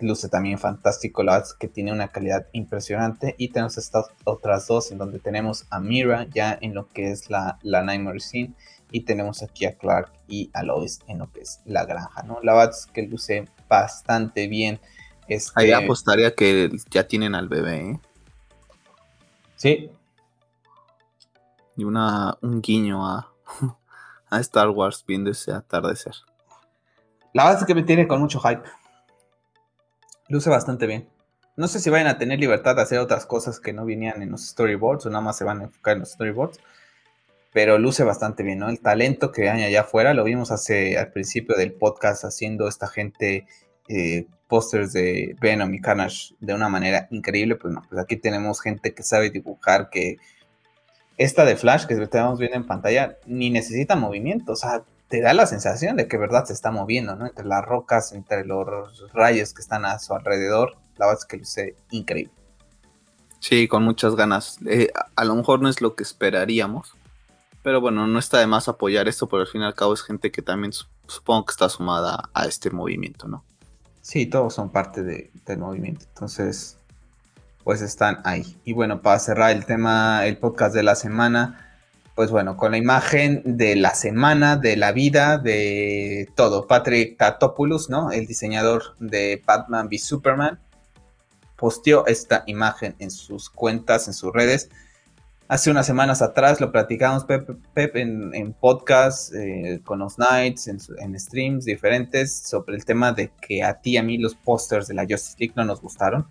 luce también fantástico, la verdad es que tiene una calidad impresionante. Y tenemos estas otras dos en donde tenemos a Mira ya en lo que es la, la Nightmare Scene. Y tenemos aquí a Clark y a Lois en lo que es la granja, ¿no? La verdad es que luce bastante bien. Este... Ahí apostaría que ya tienen al bebé, ¿eh? Sí. Y una, un guiño a, Star Wars viendo ese atardecer. La verdad es que me tiene con mucho hype. Luce bastante bien. No sé si vayan a tener libertad de hacer otras cosas que no venían en los storyboards o nada más se van a enfocar en los storyboards. Pero luce bastante bien, ¿no? El talento que hay allá afuera, lo vimos hace al principio del podcast haciendo esta gente eh, pósters de Venom y Carnage de una manera increíble. Pues no, pues aquí tenemos gente que sabe dibujar, que esta de Flash que estamos viendo en pantalla ni necesita movimiento, o sea, te da la sensación de que verdad se está moviendo, ¿no? Entre las rocas, entre los rayos que están a su alrededor, la verdad es que luce increíble. Sí, con muchas ganas. Eh, a, lo mejor no es lo que esperaríamos, pero bueno, no está de más apoyar esto, pero al fin y al cabo es gente que también supongo que está sumada a este movimiento, ¿no? Sí, todos son parte del movimiento, entonces, pues están ahí. Y bueno, para cerrar el tema, el podcast de la semana, pues bueno, con la imagen de la semana, de la vida, de todo. Patrick Tatopoulos, ¿no? El diseñador de Batman v Superman, posteó esta imagen en sus cuentas, en sus redes. Hace unas semanas atrás lo platicamos, Pep, en, podcast, eh, con los Nights, en, en, streams diferentes, sobre el tema de que a ti y a mí los pósters de la Justice League no nos gustaron.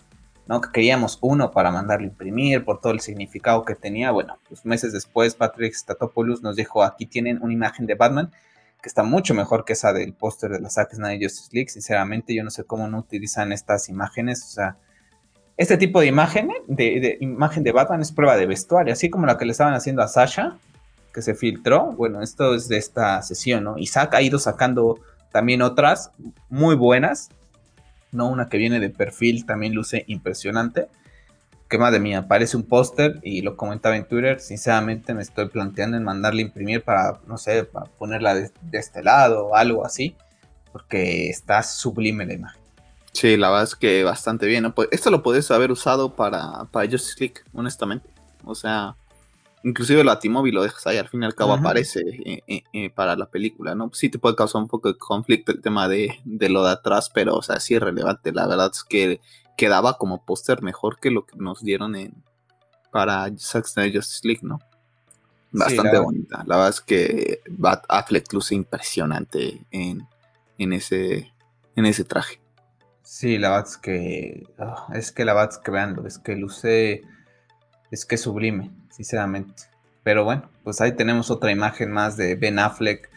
¿No? Que queríamos uno para mandarlo imprimir por todo el significado que tenía. Bueno, pues meses después Patrick Statopoulos nos dijo, aquí tienen una imagen de Batman que está mucho mejor que esa del póster de la Zack Snyder Justice League. Sinceramente, yo no sé cómo no utilizan estas imágenes. O sea, este tipo de imagen, de, imagen de Batman es prueba de vestuario, así como la que le estaban haciendo a Sasha, que se filtró. Bueno, esto es de esta sesión, ¿no? Zack ha ido sacando también otras muy buenas. No una que viene de perfil, también luce impresionante que madre mía, aparece un póster y lo comentaba en Twitter, sinceramente me estoy planteando en mandarle imprimir para, no sé, para ponerla de, este lado o algo así, porque está sublime la imagen. Sí, la verdad es que bastante bien. Pues esto lo puedes haber usado para, para Justice League, honestamente. O sea, inclusive el Batimóvil lo dejas ahí, al fin y al cabo aparece eh, eh, eh, para la película, ¿no? Sí te puede causar un poco de conflicto el tema de, de lo de atrás, pero, o sea, sí es relevante. La verdad es que quedaba como póster mejor que lo que nos dieron en para Zack Snyder Justice League, ¿no? Bastante bonita. La verdad es que Bat Affleck luce impresionante en, en, ese, en ese traje. Sí, la verdad es que. Ah, es que la verdad es que veanlo, es que luce. Es que sublime, sinceramente. Pero bueno, pues ahí tenemos otra imagen más de Ben Affleck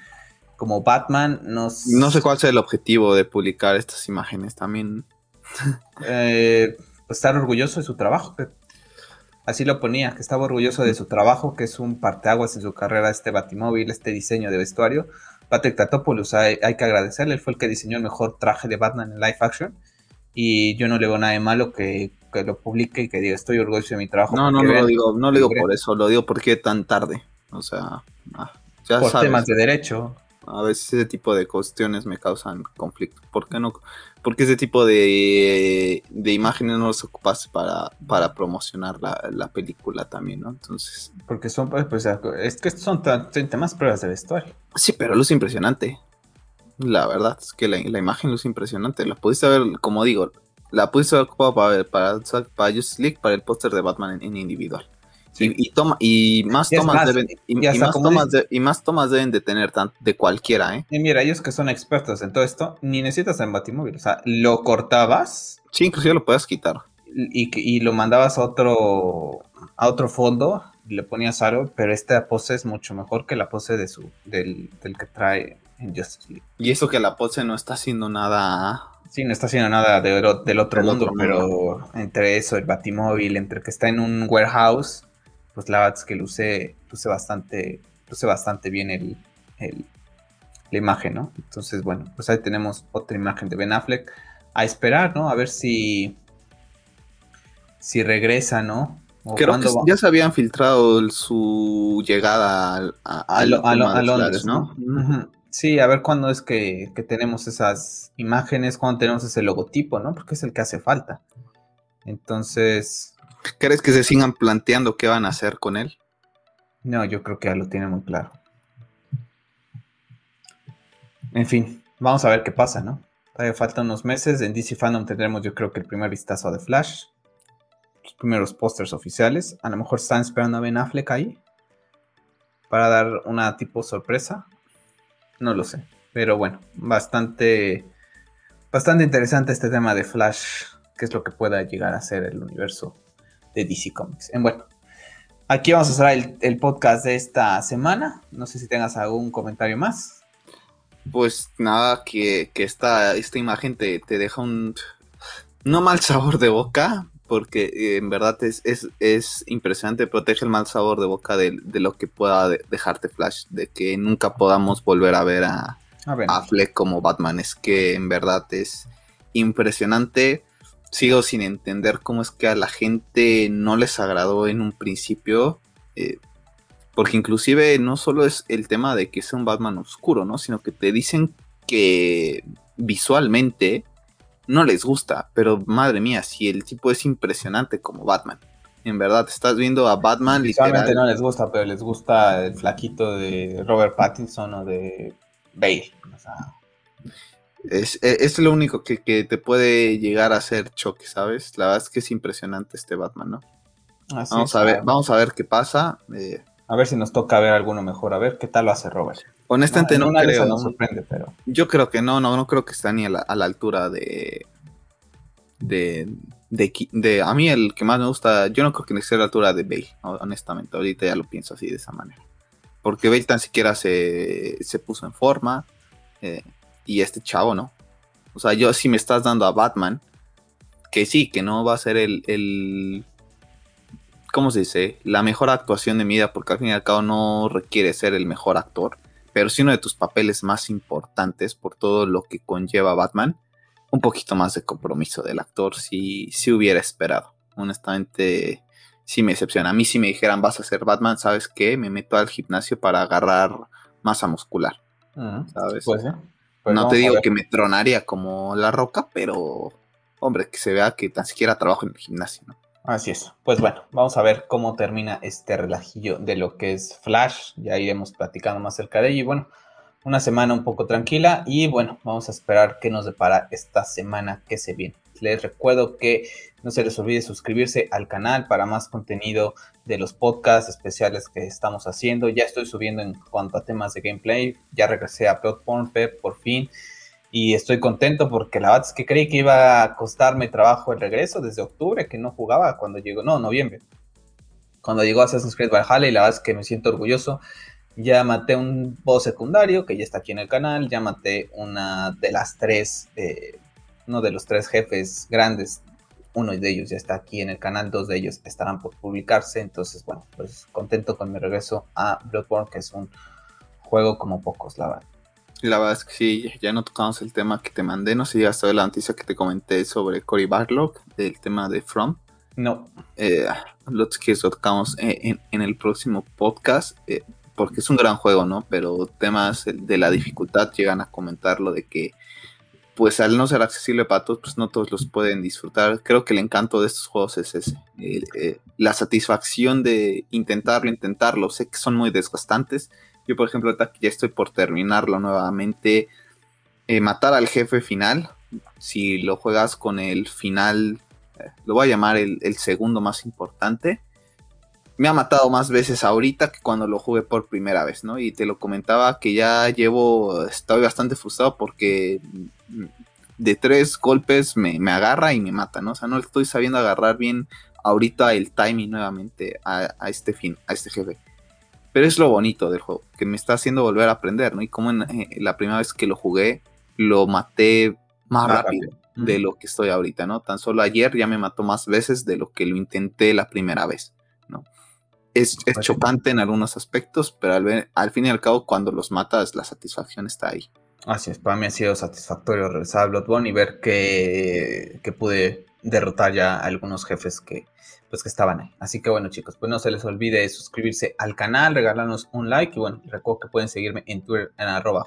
como Batman. Nos... No sé cuál es el objetivo de publicar estas imágenes. También eh, pues, estar orgulloso de su trabajo. así lo ponía, que estaba orgulloso de su trabajo, que es un parteaguas en su carrera, este batimóvil, este diseño de vestuario. Patrick Tatopoulos, hay, hay, que agradecerle, él fue el que diseñó el mejor traje de Batman en live action. Y yo no le veo nada de malo que, lo publique y que diga, estoy orgulloso de mi trabajo. No, no, no lo digo, no lo digo por eso, lo digo porque tan tarde. O sea, ah, ya por temas de derecho a veces ese tipo de cuestiones me causan conflicto. ¿Por qué no? Porque ese tipo de, de imágenes no los ocupas para, para promocionar la, película también, ¿no? Entonces. Porque son, pues, pues es que son temas pruebas de vestuario. Sí, pero luz impresionante. La verdad es que la, imagen luz impresionante. La pudiste ver, como digo, la pudiste haber ocupado para, para, para Just League, para el póster de Batman en individual. Y, toma, y más tomas deben, y, más tomas y, más tomas deben de tener de cualquiera, ¿eh? Y mira, ellos que son expertos en todo esto, ni necesitas en Batimóvil. O sea, lo cortabas. Sí, inclusive lo puedes quitar. Y, y lo mandabas a otro, a otro fondo, y le ponías algo, pero esta pose es mucho mejor que la pose de su, del, del que trae en Justice League. Y eso que la pose no está haciendo nada Sí, no está haciendo nada del otro mundo, pero entre eso, el batimóvil, entre que está en un warehouse pues la verdad es que luce, luce bastante, luce bastante bien el, la imagen, ¿no? Entonces, bueno, pues ahí tenemos otra imagen de Ben Affleck. A esperar, ¿no? A ver si, si regresa, ¿no? Creo que ya se habían filtrado su llegada a, a, Londres, ¿no? Sí, a ver cuándo es que, que, tenemos esas imágenes, cuándo tenemos ese logotipo, ¿no? Porque es el que hace falta. Entonces, ¿Crees que se sigan planteando qué van a hacer con él? No, yo creo que ya lo tiene muy claro. En fin, vamos a ver qué pasa, ¿no? Todavía faltan unos meses. En DC Fandom tendremos, yo creo que el primer vistazo de Flash. Los primeros pósters oficiales. A lo mejor están esperando a Ben Affleck ahí. Para dar una tipo sorpresa. No lo sé. Pero bueno, bastante. Bastante interesante este tema de Flash. ¿Qué es lo que pueda llegar a ser el universo de DC Comics. En bueno, aquí vamos a cerrar el, podcast de esta semana. No sé si tengas algún comentario más. Pues nada, que, esta, esta imagen te, deja un no mal sabor de boca, porque eh, en verdad es, es, impresionante, protege el mal sabor de boca de, lo que pueda dejarte Flash, de que nunca podamos volver a ver a, a, Fleck como Batman. Es que en verdad es impresionante sigo sin entender cómo es que a la gente no les agradó en un principio. Eh, porque inclusive no solo es el tema de que sea un Batman oscuro, ¿no? Sino que te dicen que visualmente no les gusta. Pero madre mía, si el tipo es impresionante como Batman. En verdad, estás viendo a Batman Visualmente no les gusta, pero les gusta el flaquito de Robert Pattinson o de Bale. O sea, es, e, es, lo único que, te puede llegar a hacer choque, ¿sabes? La verdad es que es impresionante este Batman, ¿no? vamos, a ver, vamos a ver qué pasa. Eh. a ver si nos toca ver alguno mejor, a ver qué tal lo hace Robert. Honestamente no, creo. No sorprende, pero... Yo creo que no, no, no creo que está ni a la, altura de, de, de, a mí el que más me gusta, yo no creo que sea la altura de Bale, honestamente, ahorita ya lo pienso así de esa manera. Porque Bale tan siquiera se, se puso en forma eh, y este chavo, ¿no? O sea, yo si me estás dando a Batman, que sí, que no va a ser el, el ¿cómo se dice? La mejor actuación de mi vida, porque al fin y al cabo no requiere ser el mejor actor, pero sí uno de tus papeles más importantes por todo lo que conlleva Batman un poquito más de compromiso del actor si, si hubiera esperado. Honestamente, sí me decepciona. A mí si me dijeran vas a ser Batman, ¿sabes qué? Me meto al gimnasio para agarrar masa muscular. ¿Sabes? Pues, pues no te digo que me tronaría como la roca, pero hombre, que se vea que tan siquiera trabajo en el gimnasio, ¿no? Así es. Pues bueno, vamos a ver cómo termina este relajillo de lo que es Flash. Ya iremos platicando más acerca de ello. Y bueno, una semana un poco tranquila y bueno, vamos a esperar qué nos depara esta semana que se viene. Les recuerdo que no se les olvide suscribirse al canal para más contenido de los podcasts especiales que estamos haciendo. Ya estoy subiendo en cuanto a temas de gameplay. Ya regresé a Plotform por fin. Y estoy contento porque la verdad es que creí que iba a costarme trabajo el regreso desde octubre, que no jugaba cuando llegó, no, noviembre. Cuando llegó Assassin's Creed Valhalla y la verdad es que me siento orgulloso ya maté un boss secundario que ya está aquí en el canal. Ya maté una de las tres, eh, uno de los tres jefes grandes. Uno de ellos ya está aquí en el canal, dos de ellos estarán por publicarse. Entonces, bueno, pues contento con mi regreso a Bloodborne, que es un juego como pocos, la verdad. La verdad es que sí, ya no tocamos el tema que te mandé. No sé si llegaste a la noticia que te comenté sobre Cory Barlock, del tema de From. No. Eh, lo que tocamos en, en, el próximo podcast. Eh, porque es un gran juego, ¿no? Pero temas de la dificultad llegan a comentarlo de que, pues al no ser accesible para todos, pues no todos los pueden disfrutar. Creo que el encanto de estos juegos es ese, eh, la satisfacción de intentarlo, intentarlo. Sé que son muy desgastantes. Yo, por ejemplo, ya estoy por terminarlo nuevamente. Eh, matar al jefe final, si lo juegas con el final, eh, lo voy a llamar el segundo más importante me ha matado más veces ahorita que cuando lo jugué por primera vez, ¿no? Y te lo comentaba que ya llevo, estoy bastante frustrado porque de tres golpes me, agarra y me mata, ¿no? O sea, no estoy sabiendo agarrar bien ahorita el timing nuevamente a, este fin, a este jefe. Pero es lo bonito del juego, que me está haciendo volver a aprender, ¿no? Y como en, eh, la primera vez que lo jugué, lo maté más, rápido, de lo que estoy ahorita, ¿no? Tan solo ayer ya me mató más veces de lo que lo intenté la primera vez, ¿no? es, chocante en algunos aspectos, pero al, al, fin y al cabo, cuando los matas, la satisfacción está ahí. Así es, para mí ha sido satisfactorio regresar a Bloodborne y ver que, que pude derrotar ya a algunos jefes que, pues, que estaban ahí. Así que bueno, chicos, pues no se les olvide suscribirse al canal, regalarnos un like y bueno, recuerdo que pueden seguirme en Twitter en arroba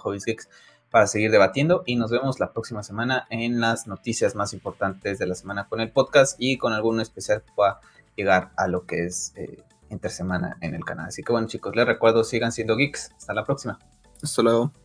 para seguir debatiendo y nos vemos la próxima semana en las noticias más importantes de la semana con el podcast y con algún especial que pueda llegar a lo que es eh, en el canal. Así que bueno chicos, les recuerdo, sigan siendo geeks. Hasta la próxima. Hasta luego.